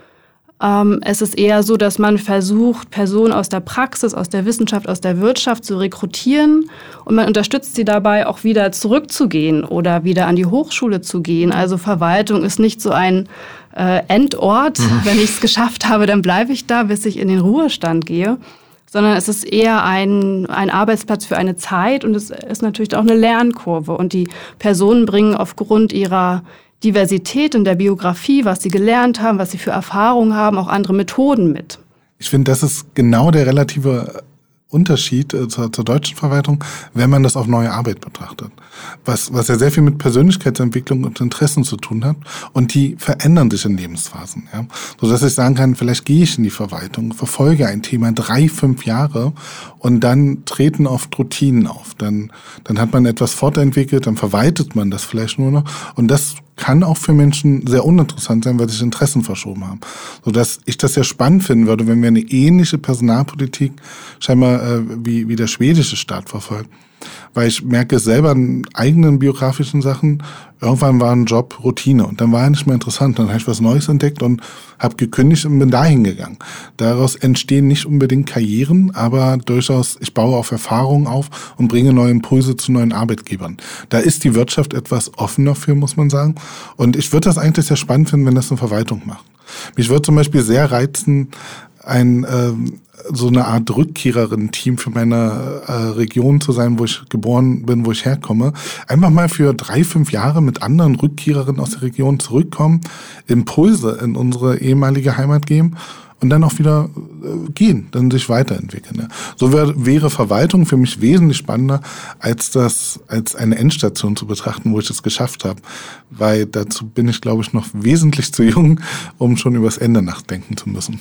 Speaker 3: Ähm, es ist eher so, dass man versucht, Personen aus der Praxis, aus der Wissenschaft, aus der Wirtschaft zu rekrutieren und man unterstützt sie dabei, auch wieder zurückzugehen oder wieder an die Hochschule zu gehen. Also Verwaltung ist nicht so ein äh, Endort. Mhm. Wenn ich es geschafft habe, dann bleibe ich da, bis ich in den Ruhestand gehe sondern es ist eher ein, ein Arbeitsplatz für eine Zeit und es ist natürlich auch eine Lernkurve. Und die Personen bringen aufgrund ihrer, Diversität in der Biografie, was sie gelernt haben, was sie für Erfahrungen haben, auch andere Methoden mit.
Speaker 4: Ich finde, das ist genau der relative Unterschied äh, zur, zur, deutschen Verwaltung, wenn man das auf neue Arbeit betrachtet. Was, was ja sehr viel mit Persönlichkeitsentwicklung und Interessen zu tun hat. Und die verändern sich in Lebensphasen. Ja? So dass ich sagen kann, vielleicht gehe ich in die Verwaltung, verfolge ein Thema drei, fünf Jahre und dann treten oft Routinen auf. Dann, dann hat man etwas fortentwickelt, dann verwaltet man das vielleicht nur noch. Und das kann auch für Menschen sehr uninteressant sein, weil sich Interessen verschoben haben. Sodass ich das sehr spannend finden würde, wenn wir eine ähnliche Personalpolitik scheinbar äh, wie, wie der schwedische Staat verfolgen weil ich merke selber in eigenen biografischen Sachen, irgendwann war ein Job Routine und dann war er nicht mehr interessant. Dann habe ich was Neues entdeckt und habe gekündigt und bin dahin gegangen. Daraus entstehen nicht unbedingt Karrieren, aber durchaus, ich baue auf Erfahrungen auf und bringe neue Impulse zu neuen Arbeitgebern. Da ist die Wirtschaft etwas offener für, muss man sagen. Und ich würde das eigentlich sehr spannend finden, wenn das eine Verwaltung macht. Mich würde zum Beispiel sehr reizen, ein ähm, so eine Art Rückkehrerin-Team für meine äh, Region zu sein, wo ich geboren bin, wo ich herkomme. Einfach mal für drei, fünf Jahre mit anderen Rückkehrerinnen aus der Region zurückkommen, Impulse in unsere ehemalige Heimat geben und dann auch wieder äh, gehen, dann sich weiterentwickeln. Ja. So wär, wäre Verwaltung für mich wesentlich spannender, als das als eine Endstation zu betrachten, wo ich es geschafft habe. Weil dazu bin ich, glaube ich, noch wesentlich zu jung, um schon übers Ende nachdenken zu müssen.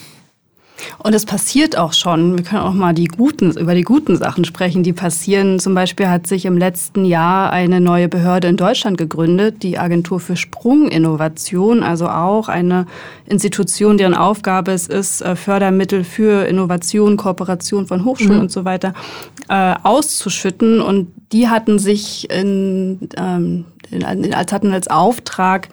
Speaker 3: Und es passiert auch schon. Wir können auch mal die guten, über die guten Sachen sprechen, die passieren. Zum Beispiel hat sich im letzten Jahr eine neue Behörde in Deutschland gegründet, die Agentur für Sprunginnovation, also auch eine Institution, deren Aufgabe es ist, äh, Fördermittel für Innovation, Kooperation von Hochschulen mhm. und so weiter äh, auszuschütten. Und die hatten sich in, ähm, in, als hatten als Auftrag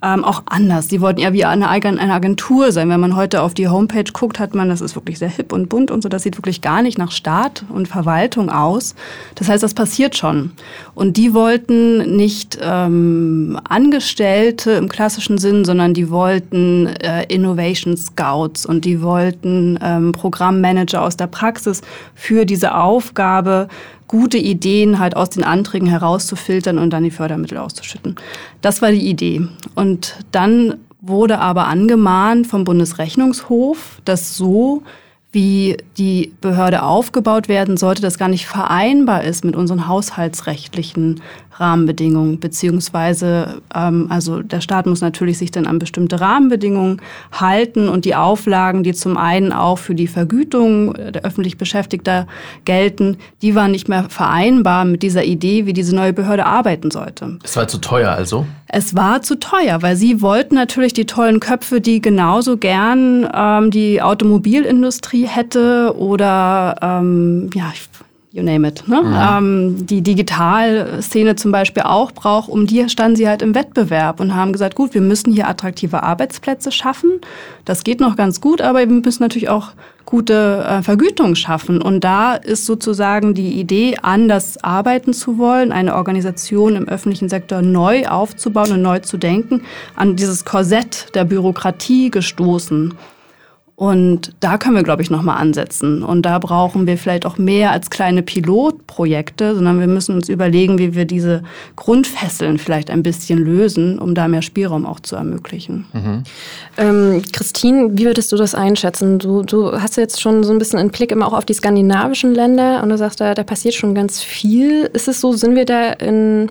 Speaker 3: ähm, auch anders. Die wollten ja wie eine, Agentur sein. Wenn man heute auf die Homepage guckt, hat man, das ist wirklich sehr hip und bunt und so, das sieht wirklich gar nicht nach Staat und Verwaltung aus. Das heißt, das passiert schon. Und die wollten nicht ähm, Angestellte im klassischen Sinn, sondern die wollten äh, Innovation Scouts und die wollten ähm, Programmmanager aus der Praxis für diese Aufgabe, gute Ideen halt aus den Anträgen herauszufiltern und dann die Fördermittel auszuschütten. Das war die Idee. Und dann wurde aber angemahnt vom Bundesrechnungshof, dass so wie die Behörde aufgebaut werden sollte, das gar nicht vereinbar ist mit unseren haushaltsrechtlichen Rahmenbedingungen, beziehungsweise ähm, also der Staat muss natürlich sich dann an bestimmte Rahmenbedingungen halten und die Auflagen, die zum einen auch für die Vergütung der öffentlich Beschäftigter gelten, die waren nicht mehr vereinbar mit dieser Idee, wie diese neue Behörde arbeiten sollte.
Speaker 1: Es war zu teuer also?
Speaker 3: Es war zu teuer, weil sie wollten natürlich die tollen Köpfe, die genauso gern ähm, die Automobilindustrie hätte oder ähm, ja, you name it, ne? Mhm. Ähm, die Digitalszene zum Beispiel auch braucht, um die standen sie halt im Wettbewerb und haben gesagt, gut, wir müssen hier attraktive Arbeitsplätze schaffen. Das geht noch ganz gut, aber wir müssen natürlich auch gute äh, Vergütung schaffen. Und da ist sozusagen die Idee, anders arbeiten zu wollen, eine Organisation im öffentlichen Sektor neu aufzubauen und neu zu denken, an dieses Korsett der Bürokratie gestoßen. Und da können wir, glaube ich, nochmal ansetzen. Und da brauchen wir vielleicht auch mehr als kleine Pilotprojekte, sondern wir müssen uns überlegen, wie wir diese Grundfesseln vielleicht ein bisschen lösen, um da mehr Spielraum auch zu ermöglichen.
Speaker 2: Mhm. Ähm, Christine, wie würdest du das einschätzen? Du, du hast jetzt schon so ein bisschen einen Blick immer auch auf die skandinavischen Länder und du sagst, da, da passiert schon ganz viel. Ist es so, sind wir da in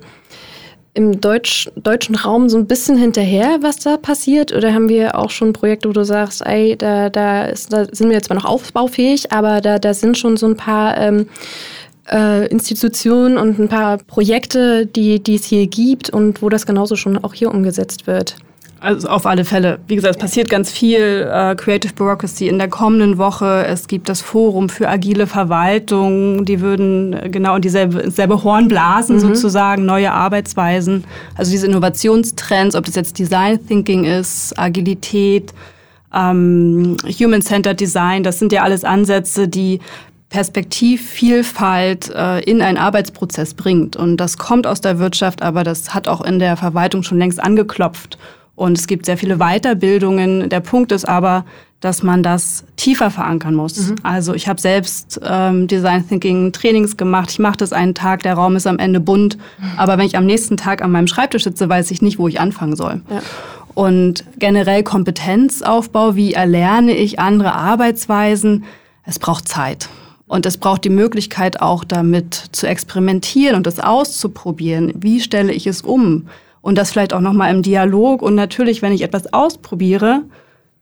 Speaker 2: im Deutsch, deutschen Raum so ein bisschen hinterher, was da passiert? Oder haben wir auch schon Projekte, wo du sagst, ey, da, da, ist, da sind wir jetzt zwar noch aufbaufähig, aber da, da sind schon so ein paar ähm, äh, Institutionen und ein paar Projekte, die, die es hier gibt und wo das genauso schon auch hier umgesetzt wird?
Speaker 3: Also auf alle Fälle. Wie gesagt, es passiert ganz viel. Äh, Creative Bureaucracy in der kommenden Woche. Es gibt das Forum für agile Verwaltung. Die würden äh, genau in dieselbe, selbe Horn blasen, mhm. sozusagen, neue Arbeitsweisen. Also diese Innovationstrends, ob das jetzt Design Thinking ist, Agilität, ähm, Human-Centered Design, das sind ja alles Ansätze, die Perspektivvielfalt äh, in einen Arbeitsprozess bringt. Und das kommt aus der Wirtschaft, aber das hat auch in der Verwaltung schon längst angeklopft. Und es gibt sehr viele Weiterbildungen. Der Punkt ist aber, dass man das tiefer verankern muss. Mhm. Also ich habe selbst ähm, Design Thinking Trainings gemacht. Ich mache das einen Tag, der Raum ist am Ende bunt. Mhm. Aber wenn ich am nächsten Tag an meinem Schreibtisch sitze, weiß ich nicht, wo ich anfangen soll. Ja. Und generell Kompetenzaufbau, wie erlerne ich andere Arbeitsweisen, es braucht Zeit. Und es braucht die Möglichkeit auch damit zu experimentieren und das auszuprobieren. Wie stelle ich es um? Und das vielleicht auch nochmal im Dialog. Und natürlich, wenn ich etwas ausprobiere,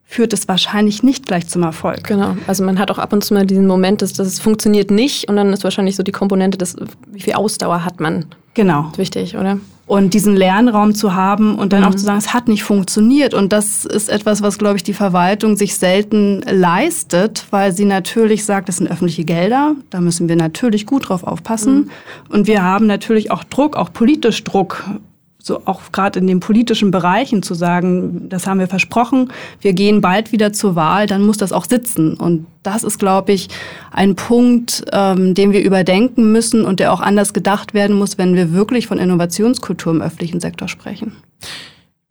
Speaker 3: führt es wahrscheinlich nicht gleich zum Erfolg.
Speaker 2: Genau. Also man hat auch ab und zu mal diesen Moment, dass das funktioniert nicht. Und dann ist wahrscheinlich so die Komponente, dass, wie viel Ausdauer hat man.
Speaker 3: Genau.
Speaker 2: Wichtig, oder?
Speaker 3: Und diesen Lernraum zu haben und dann mhm. auch zu sagen, es hat nicht funktioniert. Und das ist etwas, was, glaube ich, die Verwaltung sich selten leistet, weil sie natürlich sagt, das sind öffentliche Gelder. Da müssen wir natürlich gut drauf aufpassen. Mhm. Und wir haben natürlich auch Druck, auch politisch Druck so auch gerade in den politischen Bereichen zu sagen, das haben wir versprochen, wir gehen bald wieder zur Wahl, dann muss das auch sitzen. Und das ist, glaube ich, ein Punkt, ähm, den wir überdenken müssen und der auch anders gedacht werden muss, wenn wir wirklich von Innovationskultur im öffentlichen Sektor sprechen.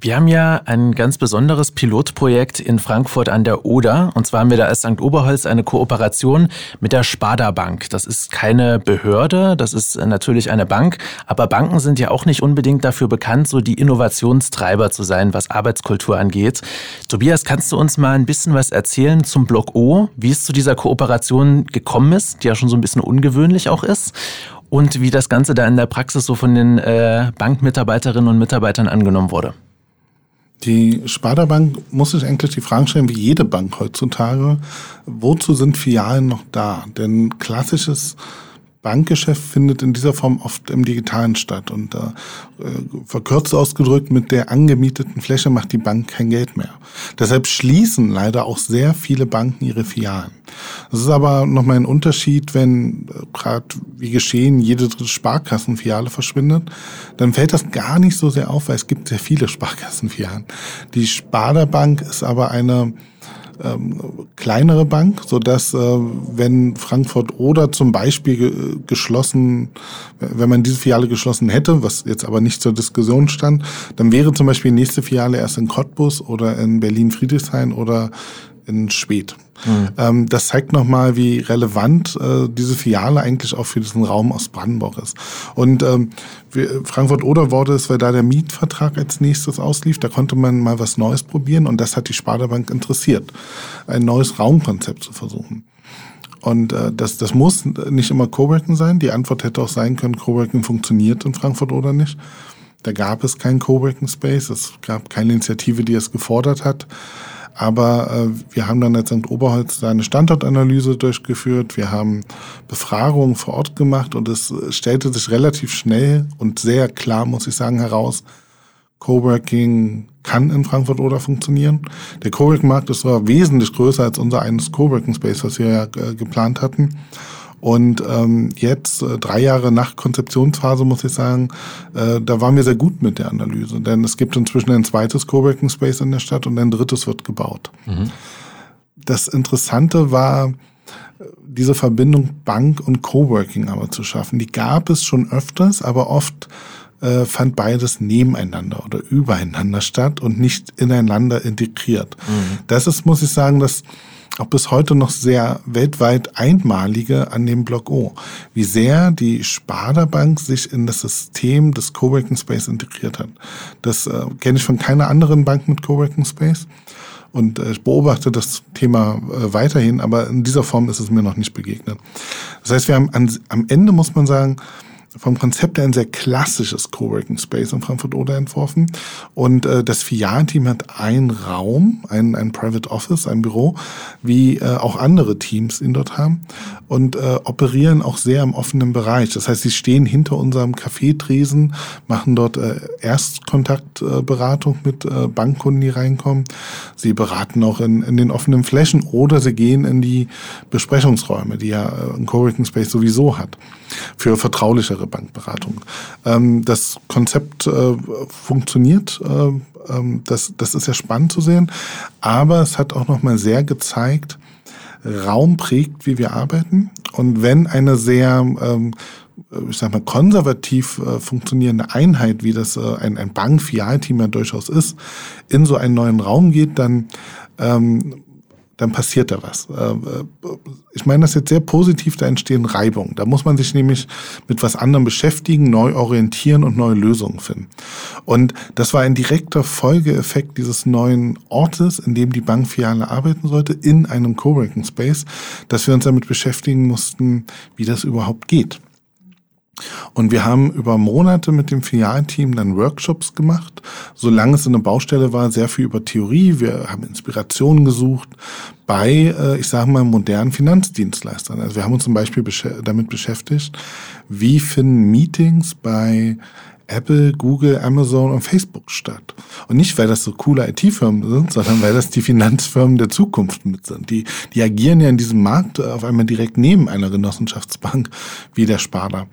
Speaker 1: Wir haben ja ein ganz besonderes Pilotprojekt in Frankfurt an der Oder. Und zwar haben wir da als St. Oberholz eine Kooperation mit der Sparda Bank. Das ist keine Behörde, das ist natürlich eine Bank. Aber Banken sind ja auch nicht unbedingt dafür bekannt, so die Innovationstreiber zu sein, was Arbeitskultur angeht. Tobias, kannst du uns mal ein bisschen was erzählen zum Block O, wie es zu dieser Kooperation gekommen ist, die ja schon so ein bisschen ungewöhnlich auch ist? Und wie das Ganze da in der Praxis so von den äh, Bankmitarbeiterinnen und Mitarbeitern angenommen wurde.
Speaker 4: Die Sparda Bank muss sich eigentlich die Frage stellen, wie jede Bank heutzutage, wozu sind Filialen noch da? Denn klassisches Bankgeschäft findet in dieser Form oft im Digitalen statt. Und äh, verkürzt ausgedrückt, mit der angemieteten Fläche macht die Bank kein Geld mehr. Deshalb schließen leider auch sehr viele Banken ihre Filialen. Das ist aber nochmal ein Unterschied, wenn äh, gerade wie geschehen jede dritte Sparkassenfiliale verschwindet, dann fällt das gar nicht so sehr auf, weil es gibt sehr viele Sparkassenfilialen. Die Sparda Bank ist aber eine ähm, kleinere Bank, so dass äh, wenn Frankfurt oder zum Beispiel ge geschlossen, wenn man diese Filiale geschlossen hätte, was jetzt aber nicht zur Diskussion stand, dann wäre zum Beispiel die nächste Filiale erst in Cottbus oder in Berlin-Friedrichshain oder in Schwedt. Mhm. Ähm, das zeigt nochmal, wie relevant äh, diese Filiale eigentlich auch für diesen Raum aus Brandenburg ist. Und ähm, Frankfurt-Oder wurde es, weil da der Mietvertrag als nächstes auslief, da konnte man mal was Neues probieren und das hat die Sparda Bank interessiert, ein neues Raumkonzept zu versuchen. Und äh, das, das muss nicht immer Coworking sein. Die Antwort hätte auch sein können, Coworking funktioniert in Frankfurt oder nicht. Da gab es keinen Coworking Space, es gab keine Initiative, die es gefordert hat. Aber äh, wir haben dann als St. Oberholz eine Standortanalyse durchgeführt. Wir haben Befragungen vor Ort gemacht und es stellte sich relativ schnell und sehr klar, muss ich sagen, heraus, Coworking kann in Frankfurt oder funktionieren. Der Coworking-Markt ist zwar wesentlich größer als unser eines Coworking-Space, was wir ja äh, geplant hatten. Und ähm, jetzt, äh, drei Jahre nach Konzeptionsphase, muss ich sagen, äh, da waren wir sehr gut mit der Analyse. Denn es gibt inzwischen ein zweites Coworking Space in der Stadt und ein drittes wird gebaut. Mhm. Das Interessante war, diese Verbindung Bank und Coworking aber zu schaffen. Die gab es schon öfters, aber oft äh, fand beides nebeneinander oder übereinander statt und nicht ineinander integriert. Mhm. Das ist, muss ich sagen, das auch bis heute noch sehr weltweit einmalige an dem Block O. Wie sehr die Sparda Bank sich in das System des Coworking Space integriert hat. Das äh, kenne ich von keiner anderen Bank mit Coworking Space. Und äh, ich beobachte das Thema äh, weiterhin, aber in dieser Form ist es mir noch nicht begegnet. Das heißt, wir haben an, am Ende muss man sagen, vom Konzept her ein sehr klassisches Coworking Space in Frankfurt-Oder entworfen. Und äh, das Filialteam hat einen Raum, ein, ein Private Office, ein Büro, wie äh, auch andere Teams ihn dort haben und äh, operieren auch sehr im offenen Bereich. Das heißt, sie stehen hinter unserem Kaffeetresen, machen dort äh, Erstkontaktberatung äh, mit äh, Bankkunden, die reinkommen. Sie beraten auch in, in den offenen Flächen oder sie gehen in die Besprechungsräume, die ja äh, ein Coworking Space sowieso hat, für vertraulichere andere Bankberatung. Ähm, das Konzept äh, funktioniert. Äh, ähm, das, das ist ja spannend zu sehen. Aber es hat auch nochmal sehr gezeigt, Raum prägt, wie wir arbeiten. Und wenn eine sehr ähm, ich sag mal, konservativ äh, funktionierende Einheit, wie das äh, ein, ein Bank-Filialteam ja durchaus ist, in so einen neuen Raum geht, dann ähm, dann passiert da was. Äh, äh, ich meine das jetzt sehr positiv, da entstehen Reibungen. Da muss man sich nämlich mit was anderem beschäftigen, neu orientieren und neue Lösungen finden. Und das war ein direkter Folgeeffekt dieses neuen Ortes, in dem die Bankfiliale arbeiten sollte, in einem Coworking Space, dass wir uns damit beschäftigen mussten, wie das überhaupt geht. Und wir haben über Monate mit dem Filialteam dann Workshops gemacht. Solange es in der Baustelle war, sehr viel über Theorie. Wir haben Inspirationen gesucht bei, äh, ich sage mal, modernen Finanzdienstleistern. Also wir haben uns zum Beispiel damit beschäftigt, wie finden Meetings bei Apple, Google, Amazon und Facebook statt. Und nicht, weil das so coole IT-Firmen sind, sondern weil das die Finanzfirmen der Zukunft mit sind. Die, die agieren ja in diesem Markt auf einmal direkt neben einer Genossenschaftsbank wie der Sparda.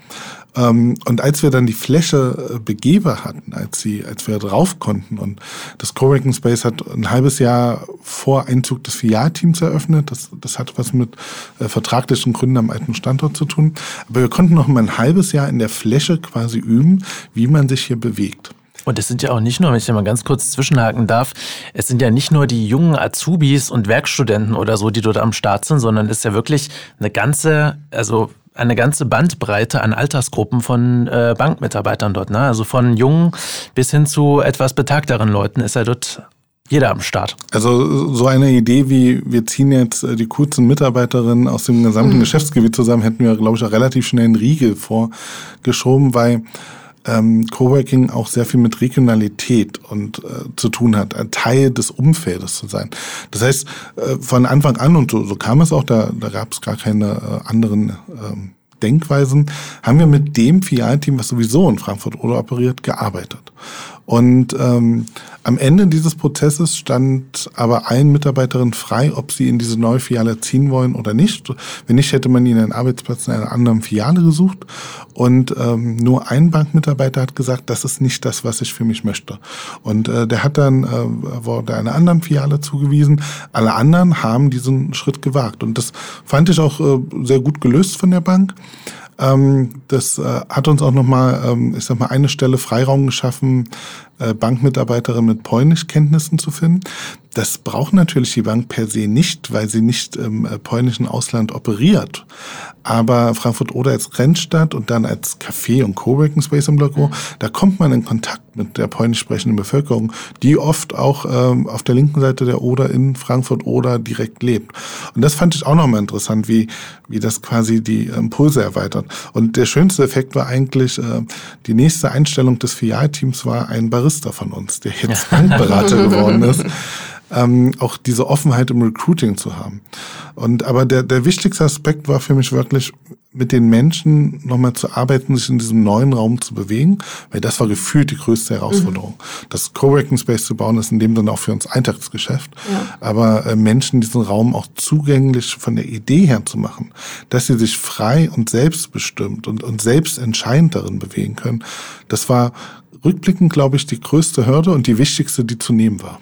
Speaker 4: Ähm, und als wir dann die Fläche äh, begehbar hatten, als sie, als wir drauf konnten und das Coworking Space hat ein halbes Jahr vor Einzug des Filialteams eröffnet. Das, das hat was mit äh, vertraglichen Gründen am alten Standort zu tun. Aber wir konnten noch mal ein halbes Jahr in der Fläche quasi üben, wie man sich hier bewegt.
Speaker 1: Und es sind ja auch nicht nur, wenn ich da mal ganz kurz zwischenhaken darf, es sind ja nicht nur die jungen Azubis und Werkstudenten oder so, die dort am Start sind, sondern es ist ja wirklich eine ganze, also eine ganze Bandbreite an Altersgruppen von äh, Bankmitarbeitern dort. Ne? Also von jungen bis hin zu etwas betagteren Leuten ist ja dort jeder am Start.
Speaker 4: Also so eine Idee wie, wir ziehen jetzt äh, die kurzen Mitarbeiterinnen aus dem gesamten mhm. Geschäftsgebiet zusammen, hätten wir, glaube ich, auch relativ schnell einen Riegel vorgeschoben, weil ähm, Coworking auch sehr viel mit Regionalität und äh, zu tun hat, ein Teil des Umfeldes zu sein. Das heißt, äh, von Anfang an, und so, so kam es auch, da, da gab es gar keine äh, anderen ähm, Denkweisen, haben wir mit dem Filialteam, was sowieso in Frankfurt oder operiert, gearbeitet. Und ähm, am Ende dieses Prozesses stand aber allen Mitarbeiterinnen frei, ob sie in diese neue Filiale ziehen wollen oder nicht. Wenn nicht, hätte man ihnen einen Arbeitsplatz in einer anderen Filiale gesucht. Und ähm, nur ein Bankmitarbeiter hat gesagt, das ist nicht das, was ich für mich möchte. Und äh, der hat dann äh, wurde einer anderen Filiale zugewiesen. Alle anderen haben diesen Schritt gewagt. Und das fand ich auch äh, sehr gut gelöst von der Bank. Ähm, das äh, hat uns auch nochmal, ähm, ich sag mal, eine Stelle Freiraum geschaffen, Bankmitarbeiterin mit Polnischkenntnissen zu finden. Das braucht natürlich die Bank per se nicht, weil sie nicht im äh, polnischen Ausland operiert. Aber Frankfurt oder als Grenzstadt und dann als Café und Coworking Space im Logo, da kommt man in Kontakt mit der polnisch sprechenden Bevölkerung, die oft auch ähm, auf der linken Seite der Oder in Frankfurt oder direkt lebt. Und das fand ich auch nochmal interessant, wie, wie das quasi die Impulse erweitert. Und der schönste Effekt war eigentlich, äh, die nächste Einstellung des Filialteams war ein Barista von uns, der jetzt [laughs] Bankberater geworden ist ähm, auch diese Offenheit im Recruiting zu haben. Und aber der, der wichtigste Aspekt war für mich wirklich, mit den Menschen nochmal zu arbeiten, sich in diesem neuen Raum zu bewegen, weil das war gefühlt die größte Herausforderung. Mhm. Das Coworking Space zu bauen ist in dem Sinne auch für uns Eintagsgeschäft, ja. aber äh, Menschen diesen Raum auch zugänglich von der Idee her zu machen, dass sie sich frei und selbstbestimmt und, und selbst entscheidend darin bewegen können, das war rückblickend, glaube ich, die größte Hürde und die wichtigste, die zu nehmen war.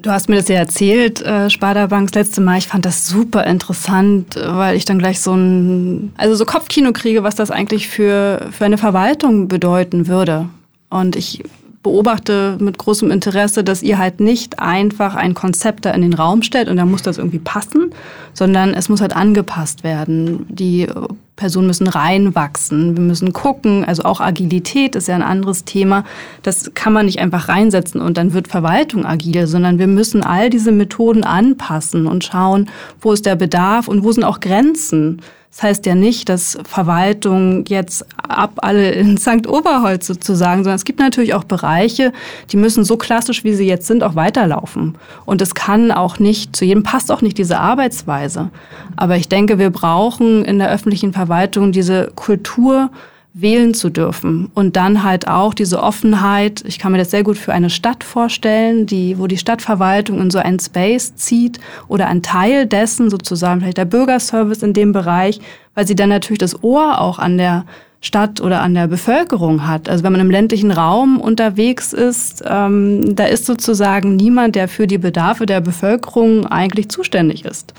Speaker 3: Du hast mir das ja erzählt, äh, Sparda-Bank, das letzte Mal. Ich fand das super interessant, weil ich dann gleich so ein, also so Kopfkino kriege, was das eigentlich für, für eine Verwaltung bedeuten würde. Und ich beobachte mit großem Interesse, dass ihr halt nicht einfach ein Konzept da in den Raum stellt und dann muss das irgendwie passen, sondern es muss halt angepasst werden. Die Personen müssen reinwachsen, wir müssen gucken, also auch Agilität ist ja ein anderes Thema. Das kann man nicht einfach reinsetzen und dann wird Verwaltung agil, sondern wir müssen all diese Methoden anpassen und schauen, wo ist der Bedarf und wo sind auch Grenzen. Das heißt ja nicht, dass Verwaltung jetzt ab alle in [laughs] St. Oberholz sozusagen, sondern es gibt natürlich auch Bereiche, die müssen so klassisch, wie sie jetzt sind, auch weiterlaufen. Und es kann auch nicht, zu jedem passt auch nicht diese Arbeitsweise. Aber ich denke, wir brauchen in der öffentlichen Verwaltung diese Kultur, wählen zu dürfen. Und dann halt auch diese Offenheit. Ich kann mir das sehr gut für eine Stadt vorstellen, die, wo die Stadtverwaltung in so einen Space zieht oder ein Teil dessen sozusagen vielleicht der Bürgerservice in dem Bereich, weil sie dann natürlich das Ohr auch an der Stadt oder an der Bevölkerung hat. Also wenn man im ländlichen Raum unterwegs ist, ähm, da ist sozusagen niemand, der für die Bedarfe der Bevölkerung eigentlich zuständig ist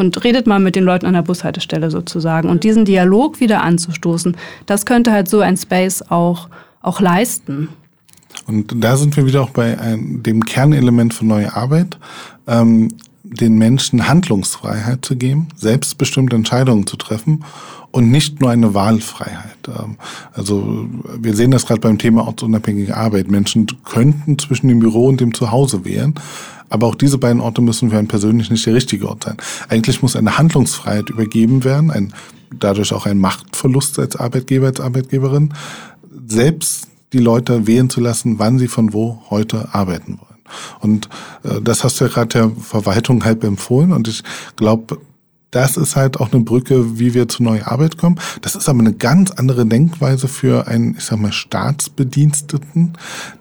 Speaker 3: und redet mal mit den Leuten an der Bushaltestelle sozusagen. Und diesen Dialog wieder anzustoßen, das könnte halt so ein Space auch, auch leisten.
Speaker 4: Und da sind wir wieder auch bei dem Kernelement von neue Arbeit, ähm, den Menschen Handlungsfreiheit zu geben, selbstbestimmte Entscheidungen zu treffen und nicht nur eine Wahlfreiheit. Ähm, also wir sehen das gerade beim Thema ortsunabhängige Arbeit. Menschen könnten zwischen dem Büro und dem Zuhause wählen, aber auch diese beiden Orte müssen für einen persönlich nicht der richtige Ort sein. Eigentlich muss eine Handlungsfreiheit übergeben werden, ein, dadurch auch ein Machtverlust als Arbeitgeber, als Arbeitgeberin, selbst die Leute wählen zu lassen, wann sie von wo heute arbeiten wollen. Und äh, das hast du ja gerade der Verwaltung halb empfohlen. Und ich glaube, das ist halt auch eine Brücke, wie wir zu neuer Arbeit kommen. Das ist aber eine ganz andere Denkweise für einen, ich sag mal, Staatsbediensteten,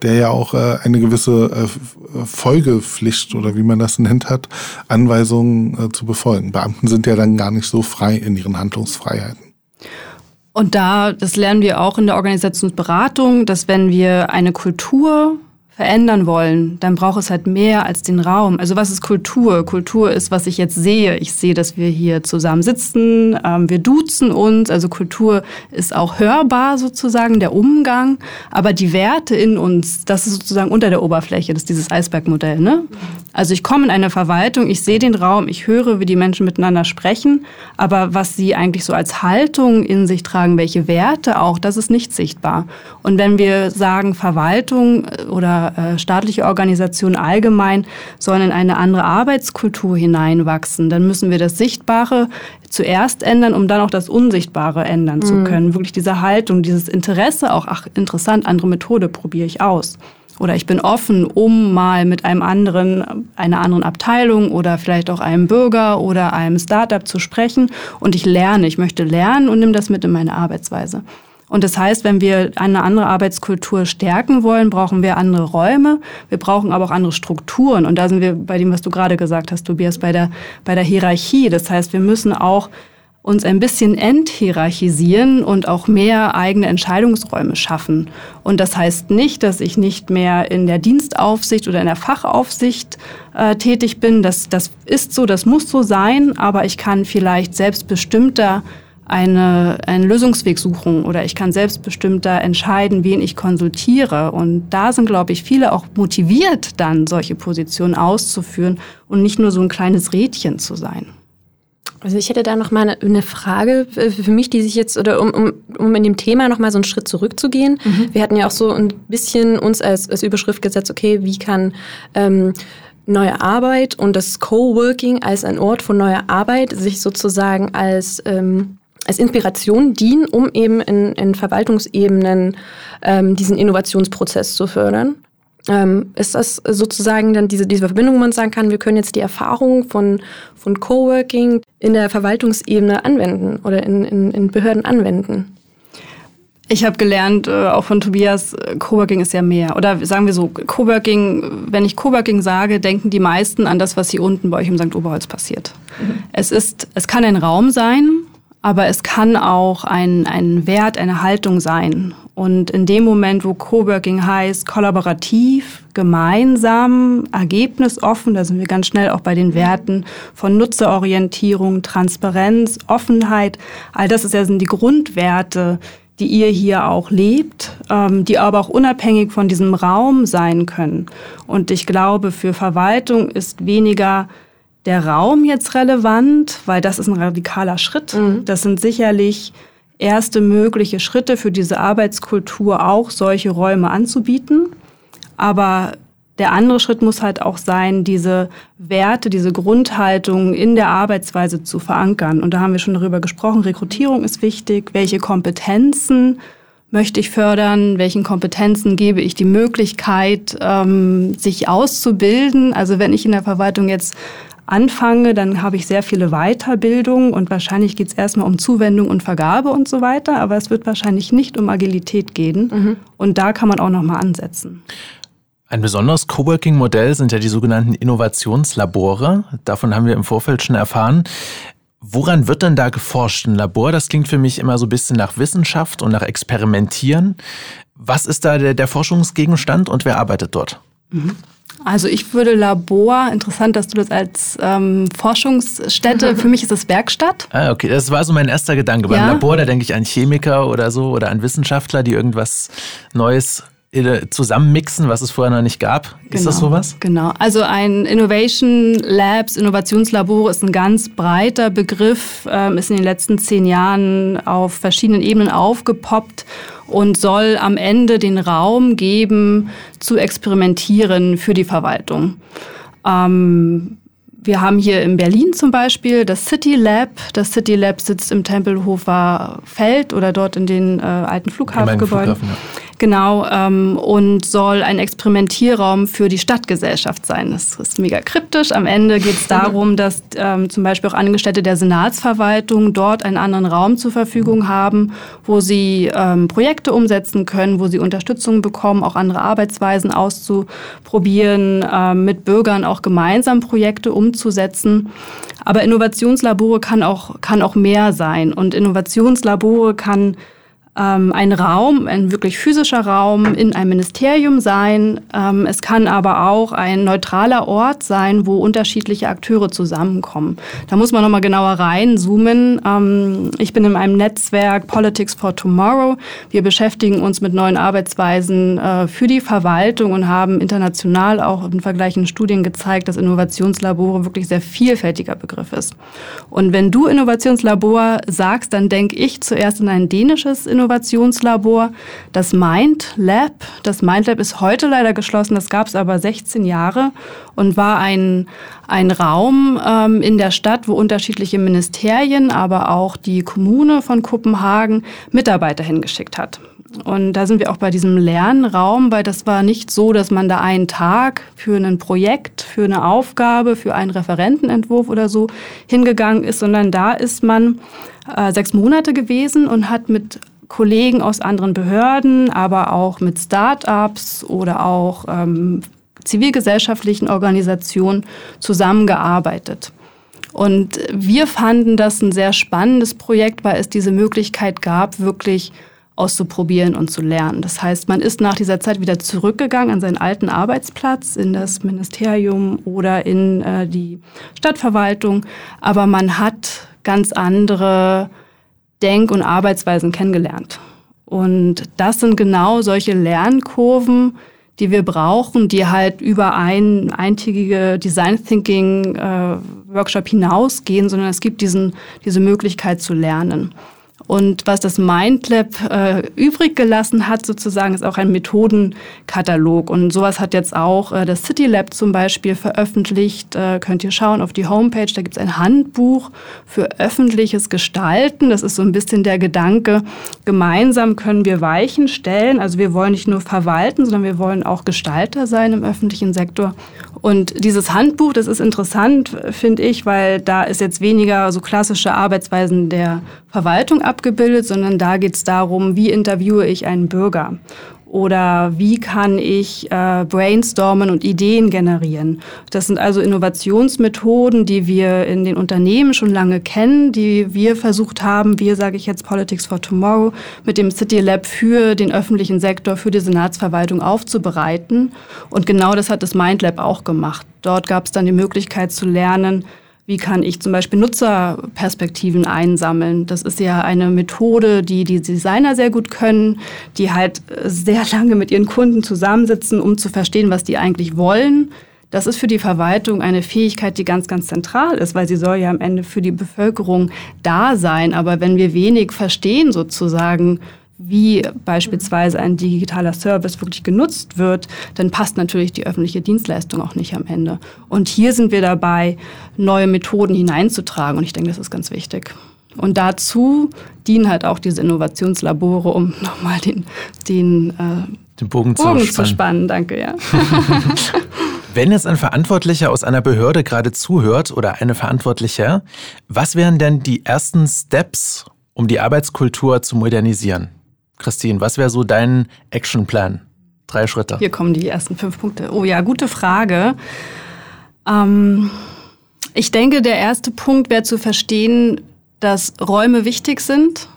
Speaker 4: der ja auch äh, eine gewisse äh, Folgepflicht oder wie man das nennt hat, Anweisungen äh, zu befolgen. Beamten sind ja dann gar nicht so frei in ihren Handlungsfreiheiten.
Speaker 3: Und da, das lernen wir auch in der Organisationsberatung, dass wenn wir eine Kultur verändern wollen, dann braucht es halt mehr als den Raum. Also was ist Kultur? Kultur ist, was ich jetzt sehe. Ich sehe, dass wir hier zusammen sitzen, ähm, wir duzen uns. Also Kultur ist auch hörbar sozusagen, der Umgang. Aber die Werte in uns, das ist sozusagen unter der Oberfläche, das ist dieses Eisbergmodell. Ne? Also ich komme in eine Verwaltung, ich sehe den Raum, ich höre, wie die Menschen miteinander sprechen. Aber was sie eigentlich so als Haltung in sich tragen, welche Werte auch, das ist nicht sichtbar. Und wenn wir sagen Verwaltung äh, oder äh, staatliche Organisationen allgemein sollen in eine andere Arbeitskultur hineinwachsen. Dann müssen wir das Sichtbare zuerst ändern, um dann auch das Unsichtbare ändern mhm. zu können. Wirklich diese Haltung, dieses Interesse, auch, ach, interessant, andere Methode probiere ich aus. Oder ich bin offen, um mal mit einem anderen, einer anderen Abteilung oder vielleicht auch einem Bürger oder einem Startup zu sprechen. Und ich lerne, ich möchte lernen und nehme das mit in meine Arbeitsweise. Und das heißt, wenn wir eine andere Arbeitskultur stärken wollen, brauchen wir andere Räume. Wir brauchen aber auch andere Strukturen. Und da sind wir bei dem, was du gerade gesagt hast, Tobias, bei der, bei der Hierarchie. Das heißt, wir müssen auch uns ein bisschen enthierarchisieren und auch mehr eigene Entscheidungsräume schaffen. Und das heißt nicht, dass ich nicht mehr in der Dienstaufsicht oder in der Fachaufsicht äh, tätig bin. Das, das ist so, das muss so sein, aber ich kann vielleicht selbstbestimmter eine, einen Lösungsweg suchen oder ich kann selbstbestimmter entscheiden, wen ich konsultiere. Und da sind, glaube ich, viele auch motiviert, dann solche Positionen auszuführen und nicht nur so ein kleines Rädchen zu sein.
Speaker 2: Also ich hätte da noch mal eine Frage für mich, die sich jetzt oder um, um, um in dem Thema noch mal so einen Schritt zurückzugehen. Mhm. Wir hatten ja auch so ein bisschen uns als, als Überschrift gesetzt, okay, wie kann ähm, neue Arbeit und das Coworking als ein Ort von neuer Arbeit sich sozusagen als ähm, als Inspiration dienen, um eben in, in Verwaltungsebenen ähm, diesen Innovationsprozess zu fördern. ähm, ist das sozusagen dann diese, diese Verbindung, wo man sagen kann, wir können jetzt die Erfahrung von, von Coworking in der Verwaltungsebene anwenden oder in, in, in Behörden anwenden?
Speaker 3: Ich habe gelernt, äh, auch von Tobias, äh, Coworking ist ja mehr. Oder sagen wir so, Coworking, wenn ich Coworking sage, denken die meisten an das, was hier unten bei euch im St. Oberholz passiert. Mhm. Es ist, es kann ein Raum sein, aber es kann auch ein, ein Wert, eine Haltung sein. Und in dem Moment, wo Coworking heißt, kollaborativ, gemeinsam, ergebnisoffen, da sind wir ganz schnell auch bei den Werten von Nutzerorientierung, Transparenz, Offenheit, all das ist ja, sind die Grundwerte, die ihr hier auch lebt, ähm, die aber auch unabhängig von diesem Raum sein können. Und ich glaube, für Verwaltung ist weniger der Raum jetzt relevant, weil das ist ein radikaler Schritt. Mhm. Das sind sicherlich erste mögliche Schritte für diese Arbeitskultur auch, solche Räume anzubieten. Aber der andere Schritt muss halt auch sein, diese Werte, diese Grundhaltung in der Arbeitsweise zu verankern. Und da haben wir schon darüber gesprochen, Rekrutierung ist wichtig, welche Kompetenzen möchte ich fördern, welchen Kompetenzen gebe ich die Möglichkeit, ähm, sich auszubilden. Also wenn ich in der Verwaltung jetzt anfange, dann habe ich sehr viele Weiterbildungen und wahrscheinlich geht es erstmal um Zuwendung und Vergabe und so weiter, aber es wird wahrscheinlich nicht um Agilität gehen. Mhm. Und da kann man auch nochmal ansetzen.
Speaker 1: Ein besonderes Coworking-Modell sind ja die sogenannten Innovationslabore. Davon haben wir im Vorfeld schon erfahren. Woran wird denn da geforscht? Ein Labor, das klingt für mich immer so ein bisschen nach Wissenschaft und nach Experimentieren. Was ist da der, der Forschungsgegenstand und wer arbeitet dort?
Speaker 3: Mhm. Also ich würde Labor, interessant, dass du das als ähm, Forschungsstätte, für mich ist das Werkstatt.
Speaker 1: Ah, okay, das war so mein erster Gedanke. Beim ja. Labor, da denke ich an Chemiker oder so oder an Wissenschaftler, die irgendwas Neues zusammenmixen, was es vorher noch nicht gab. Ist
Speaker 3: genau,
Speaker 1: das sowas?
Speaker 3: Genau. Also ein Innovation Labs, Innovationslabor ist ein ganz breiter Begriff, ähm, ist in den letzten zehn Jahren auf verschiedenen Ebenen aufgepoppt und soll am Ende den Raum geben, zu experimentieren für die Verwaltung. Ähm, wir haben hier in Berlin zum Beispiel das City Lab. Das City Lab sitzt im Tempelhofer Feld oder dort in den äh, alten Flughafengebäuden. Flughafen, ja. Genau, ähm, und soll ein Experimentierraum für die Stadtgesellschaft sein. Das ist mega kryptisch. Am Ende geht es darum, dass ähm, zum Beispiel auch Angestellte der Senatsverwaltung dort einen anderen Raum zur Verfügung haben, wo sie ähm, Projekte umsetzen können, wo sie Unterstützung bekommen, auch andere Arbeitsweisen auszuprobieren, ähm, mit Bürgern auch gemeinsam Projekte umzusetzen. Aber Innovationslabore kann auch, kann auch mehr sein. Und Innovationslabore kann ähm, ein Raum, ein wirklich physischer Raum in einem Ministerium sein. Ähm, es kann aber auch ein neutraler Ort sein, wo unterschiedliche Akteure zusammenkommen. Da muss man nochmal genauer reinzoomen. Ähm, ich bin in einem Netzwerk Politics for Tomorrow. Wir beschäftigen uns mit neuen Arbeitsweisen äh, für die Verwaltung und haben international auch in vergleichenden Studien gezeigt, dass Innovationslabore wirklich sehr vielfältiger Begriff ist. Und wenn du Innovationslabor sagst, dann denke ich zuerst in ein dänisches Innovationslabor Innovationslabor, das Mind Lab. Das Mind Lab ist heute leider geschlossen, das gab es aber 16 Jahre und war ein, ein Raum ähm, in der Stadt, wo unterschiedliche Ministerien, aber auch die Kommune von Kopenhagen Mitarbeiter hingeschickt hat. Und da sind wir auch bei diesem Lernraum, weil das war nicht so, dass man da einen Tag für ein Projekt, für eine Aufgabe, für einen Referentenentwurf oder so hingegangen ist, sondern da ist man äh, sechs Monate gewesen und hat mit Kollegen aus anderen Behörden, aber auch mit Start-ups oder auch ähm, zivilgesellschaftlichen Organisationen zusammengearbeitet. Und wir fanden das ein sehr spannendes Projekt, weil es diese Möglichkeit gab, wirklich auszuprobieren und zu lernen. Das heißt, man ist nach dieser Zeit wieder zurückgegangen an seinen alten Arbeitsplatz, in das Ministerium oder in äh, die Stadtverwaltung, aber man hat ganz andere Denk- und Arbeitsweisen kennengelernt. Und das sind genau solche Lernkurven, die wir brauchen, die halt über ein eintägige Design Thinking äh, Workshop hinausgehen, sondern es gibt diesen, diese Möglichkeit zu lernen. Und was das MindLab äh, übrig gelassen hat, sozusagen, ist auch ein Methodenkatalog. Und sowas hat jetzt auch äh, das CityLab zum Beispiel veröffentlicht. Äh, könnt ihr schauen auf die Homepage, da gibt es ein Handbuch für öffentliches Gestalten. Das ist so ein bisschen der Gedanke, gemeinsam können wir Weichen stellen. Also wir wollen nicht nur verwalten, sondern wir wollen auch Gestalter sein im öffentlichen Sektor. Und dieses Handbuch, das ist interessant, finde ich, weil da ist jetzt weniger so klassische Arbeitsweisen der Verwaltung abgebildet, sondern da geht es darum, wie interviewe ich einen Bürger oder wie kann ich äh, brainstormen und Ideen generieren. Das sind also Innovationsmethoden, die wir in den Unternehmen schon lange kennen, die wir versucht haben, wir sage ich jetzt Politics for Tomorrow, mit dem City Lab für den öffentlichen Sektor, für die Senatsverwaltung aufzubereiten. Und genau das hat das MindLab auch gemacht. Dort gab es dann die Möglichkeit zu lernen, wie kann ich zum Beispiel Nutzerperspektiven einsammeln? Das ist ja eine Methode, die die Designer sehr gut können, die halt sehr lange mit ihren Kunden zusammensitzen, um zu verstehen, was die eigentlich wollen. Das ist für die Verwaltung eine Fähigkeit, die ganz, ganz zentral ist, weil sie soll ja am Ende für die Bevölkerung da sein. Aber wenn wir wenig verstehen sozusagen wie beispielsweise ein digitaler Service wirklich genutzt wird, dann passt natürlich die öffentliche Dienstleistung auch nicht am Ende. Und hier sind wir dabei, neue Methoden hineinzutragen. Und ich denke, das ist ganz wichtig. Und dazu dienen halt auch diese Innovationslabore, um [laughs] nochmal den, den,
Speaker 1: äh, den Bogen,
Speaker 3: Bogen zu, spannen. zu spannen. Danke, ja. [laughs]
Speaker 1: Wenn jetzt ein Verantwortlicher aus einer Behörde gerade zuhört oder eine Verantwortliche, was wären denn die ersten Steps, um die Arbeitskultur zu modernisieren? Christine, was wäre so dein Actionplan? Drei Schritte.
Speaker 3: Hier kommen die ersten fünf Punkte. Oh ja, gute Frage. Ähm, ich denke, der erste Punkt wäre zu verstehen, dass Räume wichtig sind,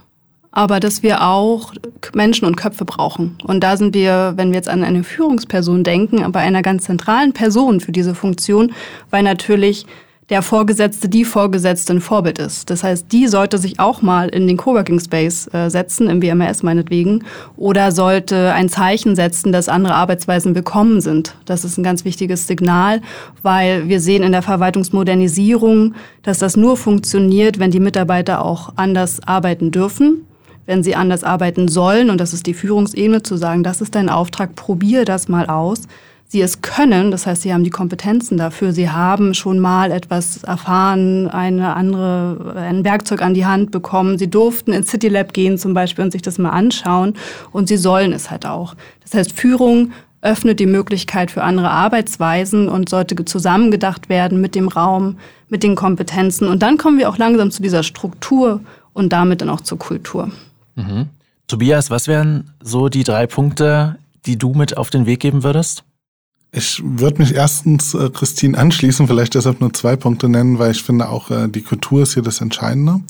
Speaker 3: aber dass wir auch Menschen und Köpfe brauchen. Und da sind wir, wenn wir jetzt an eine Führungsperson denken, aber einer ganz zentralen Person für diese Funktion, weil natürlich der Vorgesetzte, die Vorgesetzte ein Vorbild ist. Das heißt, die sollte sich auch mal in den Coworking Space äh, setzen, im WMS meinetwegen, oder sollte ein Zeichen setzen, dass andere Arbeitsweisen willkommen sind. Das ist ein ganz wichtiges Signal, weil wir sehen in der Verwaltungsmodernisierung, dass das nur funktioniert, wenn die Mitarbeiter auch anders arbeiten dürfen wenn sie anders arbeiten sollen, und das ist die Führungsebene, zu sagen, das ist dein Auftrag, probier das mal aus sie es können, das heißt, sie haben die Kompetenzen dafür, sie haben schon mal etwas erfahren, eine andere, ein Werkzeug an die Hand bekommen, sie durften ins City Lab gehen zum Beispiel und sich das mal anschauen und sie sollen es halt auch. Das heißt, Führung öffnet die Möglichkeit für andere Arbeitsweisen und sollte zusammengedacht werden mit dem Raum, mit den Kompetenzen. Und dann kommen wir auch langsam zu dieser Struktur und damit dann auch zur Kultur.
Speaker 1: Mhm. Tobias, was wären so die drei Punkte, die du mit auf den Weg geben würdest?
Speaker 4: Ich würde mich erstens äh, Christine anschließen, vielleicht deshalb nur zwei Punkte nennen, weil ich finde auch äh, die Kultur ist hier das Entscheidende.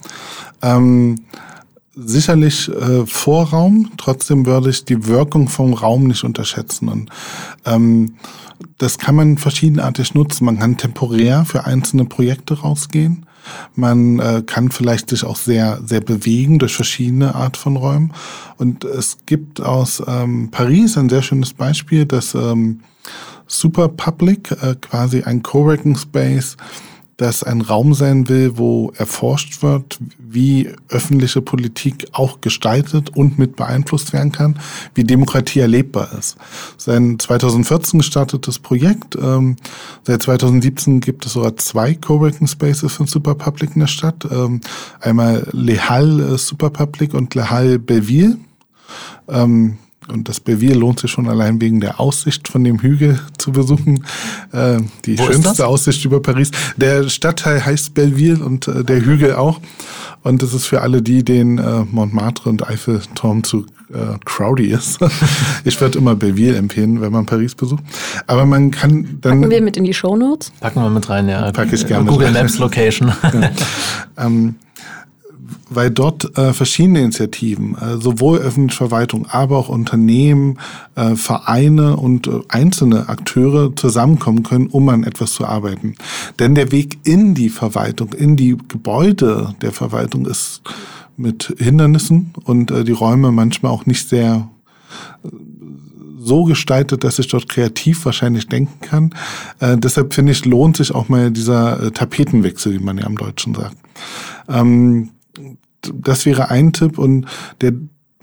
Speaker 4: Ähm, sicherlich äh, Vorraum, trotzdem würde ich die Wirkung vom Raum nicht unterschätzen. Und ähm, das kann man verschiedenartig nutzen. Man kann temporär für einzelne Projekte rausgehen. Man äh, kann vielleicht sich auch sehr, sehr bewegen durch verschiedene Art von Räumen. Und es gibt aus ähm, Paris ein sehr schönes Beispiel, dass ähm, Super Public, äh, quasi ein Coworking Space, das ein Raum sein will, wo erforscht wird, wie öffentliche Politik auch gestaltet und mit beeinflusst werden kann, wie Demokratie erlebbar ist. Sein 2014 gestartetes Projekt. Ähm, seit 2017 gibt es sogar zwei Coworking Spaces von Superpublic in der Stadt. Ähm, einmal Le Hall äh, Superpublic und Le Hall Belleville. Ähm, und das Belleville lohnt sich schon allein wegen der Aussicht von dem Hügel zu besuchen. Äh, die Wo schönste Aussicht über Paris. Der Stadtteil heißt Belleville und äh, der Hügel auch. Und das ist für alle die, denen äh, Montmartre und Eiffelturm zu äh, crowdy ist. [laughs] ich würde immer Belleville empfehlen, wenn man Paris besucht. Aber man kann dann...
Speaker 2: Packen wir mit in die Shownotes?
Speaker 1: Packen wir mit rein, ja.
Speaker 4: Pack ich gerne
Speaker 1: Google Maps Location. [laughs] ja.
Speaker 4: ähm, weil dort äh, verschiedene Initiativen, äh, sowohl öffentliche Verwaltung, aber auch Unternehmen, äh, Vereine und äh, einzelne Akteure zusammenkommen können, um an etwas zu arbeiten. Denn der Weg in die Verwaltung, in die Gebäude der Verwaltung ist mit Hindernissen und äh, die Räume manchmal auch nicht sehr äh, so gestaltet, dass ich dort kreativ wahrscheinlich denken kann. Äh, deshalb finde ich, lohnt sich auch mal dieser äh, Tapetenwechsel, wie man ja im Deutschen sagt. Ähm, das wäre ein Tipp. Und der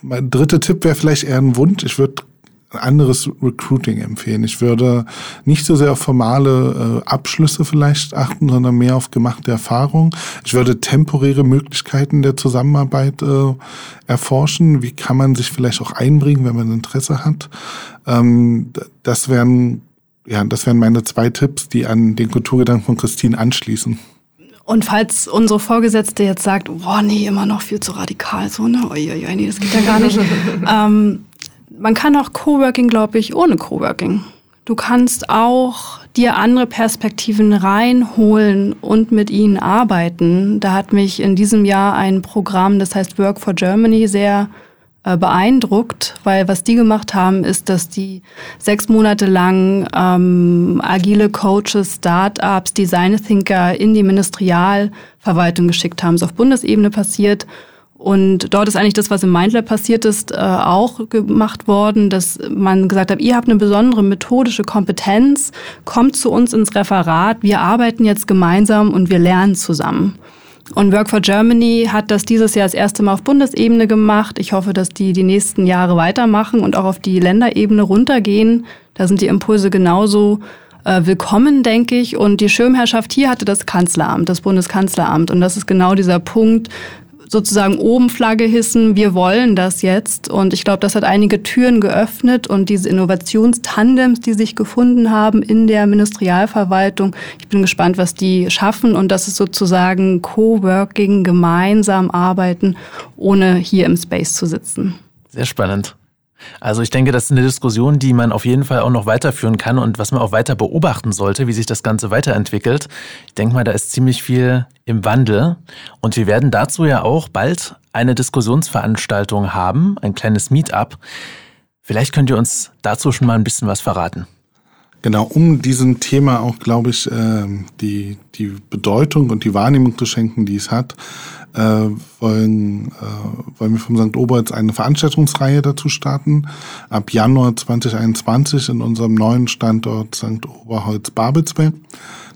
Speaker 4: mein dritte Tipp wäre vielleicht eher ein Wunsch. Ich würde anderes Recruiting empfehlen. Ich würde nicht so sehr auf formale äh, Abschlüsse vielleicht achten, sondern mehr auf gemachte Erfahrung. Ich würde temporäre Möglichkeiten der Zusammenarbeit äh, erforschen. Wie kann man sich vielleicht auch einbringen, wenn man Interesse hat? Ähm, das wären ja, das wären meine zwei Tipps, die an den Kulturgedanken von Christine anschließen.
Speaker 3: Und falls unsere Vorgesetzte jetzt sagt, boah, nee, immer noch viel zu radikal, so, ne, oi, nee, das geht ja gar nicht. [laughs] ähm, man kann auch Coworking, glaube ich, ohne Coworking. Du kannst auch dir andere Perspektiven reinholen und mit ihnen arbeiten. Da hat mich in diesem Jahr ein Programm, das heißt Work for Germany, sehr beeindruckt, weil was die gemacht haben, ist, dass die sechs Monate lang ähm, agile Coaches, Startups, Design Thinker in die Ministerialverwaltung geschickt haben. So auf Bundesebene passiert und dort ist eigentlich das, was im MindLab passiert ist, äh, auch gemacht worden, dass man gesagt hat, ihr habt eine besondere methodische Kompetenz, kommt zu uns ins Referat, wir arbeiten jetzt gemeinsam und wir lernen zusammen. Und Work for Germany hat das dieses Jahr das erste Mal auf Bundesebene gemacht. Ich hoffe, dass die die nächsten Jahre weitermachen und auch auf die Länderebene runtergehen. Da sind die Impulse genauso äh, willkommen, denke ich. Und die Schirmherrschaft hier hatte das Kanzleramt, das Bundeskanzleramt. Und das ist genau dieser Punkt, sozusagen oben Flagge hissen, wir wollen das jetzt. Und ich glaube, das hat einige Türen geöffnet und diese Innovationstandems, die sich gefunden haben in der Ministerialverwaltung, ich bin gespannt, was die schaffen. Und das ist sozusagen Coworking, gemeinsam arbeiten, ohne hier im Space zu sitzen.
Speaker 1: Sehr spannend. Also ich denke, das ist eine Diskussion, die man auf jeden Fall auch noch weiterführen kann und was man auch weiter beobachten sollte, wie sich das Ganze weiterentwickelt. Ich denke mal, da ist ziemlich viel im Wandel und wir werden dazu ja auch bald eine Diskussionsveranstaltung haben, ein kleines Meetup. Vielleicht könnt ihr uns dazu schon mal ein bisschen was verraten.
Speaker 4: Genau, um diesem Thema auch, glaube ich, ähm, die, die Bedeutung und die Wahrnehmung zu schenken, die es hat, äh, wollen, äh, wollen wir vom St. Oberholz eine Veranstaltungsreihe dazu starten. Ab Januar 2021 in unserem neuen Standort St. Oberholz-Babelsberg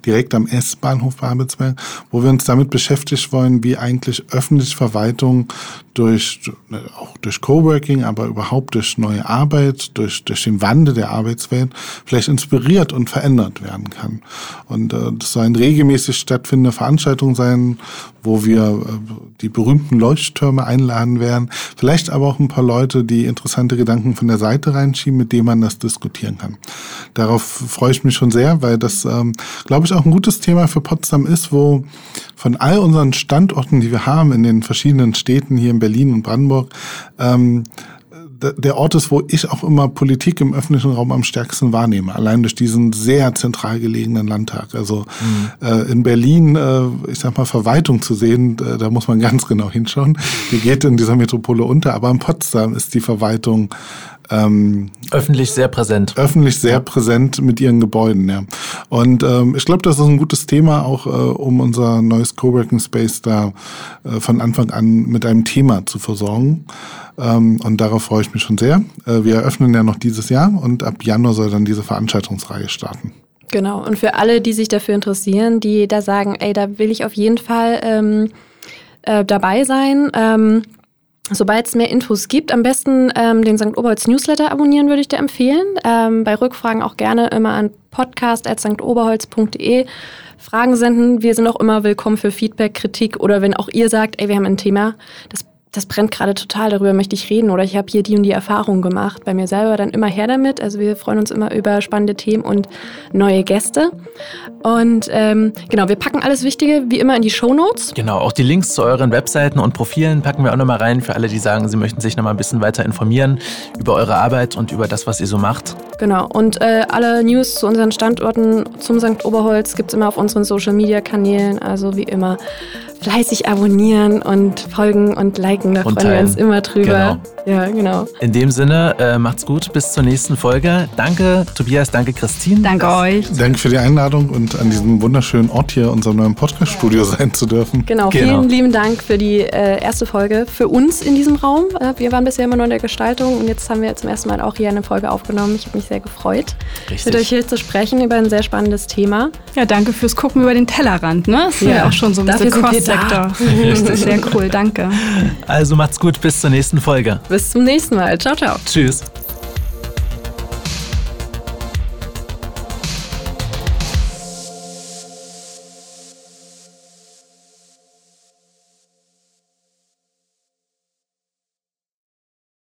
Speaker 4: direkt am S-Bahnhof Babelsberg, wo wir uns damit beschäftigt wollen, wie eigentlich öffentliche Verwaltung durch, auch durch Coworking, aber überhaupt durch neue Arbeit, durch, durch den Wandel der Arbeitswelt vielleicht inspiriert und verändert werden kann. Und äh, das soll eine regelmäßig stattfindende Veranstaltung sein, wo wir äh, die berühmten Leuchttürme einladen werden, vielleicht aber auch ein paar Leute, die interessante Gedanken von der Seite reinschieben, mit denen man das diskutieren kann. Darauf freue ich mich schon sehr, weil das, ähm, glaube ich, auch ein gutes Thema für Potsdam ist, wo von all unseren Standorten, die wir haben in den verschiedenen Städten hier in Berlin und Brandenburg, ähm, der Ort ist, wo ich auch immer Politik im öffentlichen Raum am stärksten wahrnehme, allein durch diesen sehr zentral gelegenen Landtag. Also mhm. äh, in Berlin, äh, ich sag mal, Verwaltung zu sehen, äh, da muss man [laughs] ganz genau hinschauen. Die geht in dieser Metropole unter, aber in Potsdam ist die Verwaltung
Speaker 1: ähm, öffentlich sehr präsent.
Speaker 4: Öffentlich sehr präsent mit ihren Gebäuden, ja. Und ähm, ich glaube, das ist ein gutes Thema, auch äh, um unser neues Coworking Space da äh, von Anfang an mit einem Thema zu versorgen. Ähm, und darauf freue ich mich schon sehr. Äh, wir eröffnen ja noch dieses Jahr und ab Januar soll dann diese Veranstaltungsreihe starten.
Speaker 2: Genau. Und für alle, die sich dafür interessieren, die da sagen, ey, da will ich auf jeden Fall ähm, äh, dabei sein. Ähm, Sobald es mehr Infos gibt, am besten ähm, den St. Oberholz Newsletter abonnieren, würde ich dir empfehlen. Ähm, bei Rückfragen auch gerne immer an podcast.stoberholz.de Fragen senden. Wir sind auch immer willkommen für Feedback, Kritik oder wenn auch ihr sagt, ey, wir haben ein Thema, das das brennt gerade total, darüber möchte ich reden oder ich habe hier die und die Erfahrung gemacht. Bei mir selber dann immer her damit. Also wir freuen uns immer über spannende Themen und neue Gäste. Und ähm, genau, wir packen alles Wichtige wie immer in die Show Notes.
Speaker 1: Genau, auch die Links zu euren Webseiten und Profilen packen wir auch nochmal rein für alle, die sagen, sie möchten sich nochmal ein bisschen weiter informieren über eure Arbeit und über das, was ihr so macht.
Speaker 2: Genau, und äh, alle News zu unseren Standorten zum St. Oberholz gibt es immer auf unseren Social-Media-Kanälen. Also wie immer fleißig abonnieren und folgen und liken. Da und freuen teilen. wir uns immer drüber.
Speaker 1: Genau. Ja, genau. In dem Sinne, äh, macht's gut. Bis zur nächsten Folge. Danke, Tobias. Danke, Christine.
Speaker 3: Danke euch.
Speaker 4: Danke für die Einladung und an diesem wunderschönen Ort hier, unserem neuen Podcast-Studio sein zu dürfen.
Speaker 2: Genau. genau. Vielen lieben Dank für die äh, erste Folge für uns in diesem Raum. Äh, wir waren bisher immer nur in der Gestaltung und jetzt haben wir zum ersten Mal auch hier eine Folge aufgenommen. Ich habe mich sehr gefreut, Richtig. mit euch hier zu sprechen über ein sehr spannendes Thema.
Speaker 3: Ja, danke fürs Gucken über den Tellerrand. Ne? Das ist ja, ja auch schon so ein bisschen Sektor. [laughs]
Speaker 1: Ja,
Speaker 3: Sehr cool, danke.
Speaker 1: Also macht's gut, bis zur nächsten Folge.
Speaker 2: Bis zum nächsten Mal. Ciao, ciao.
Speaker 1: Tschüss.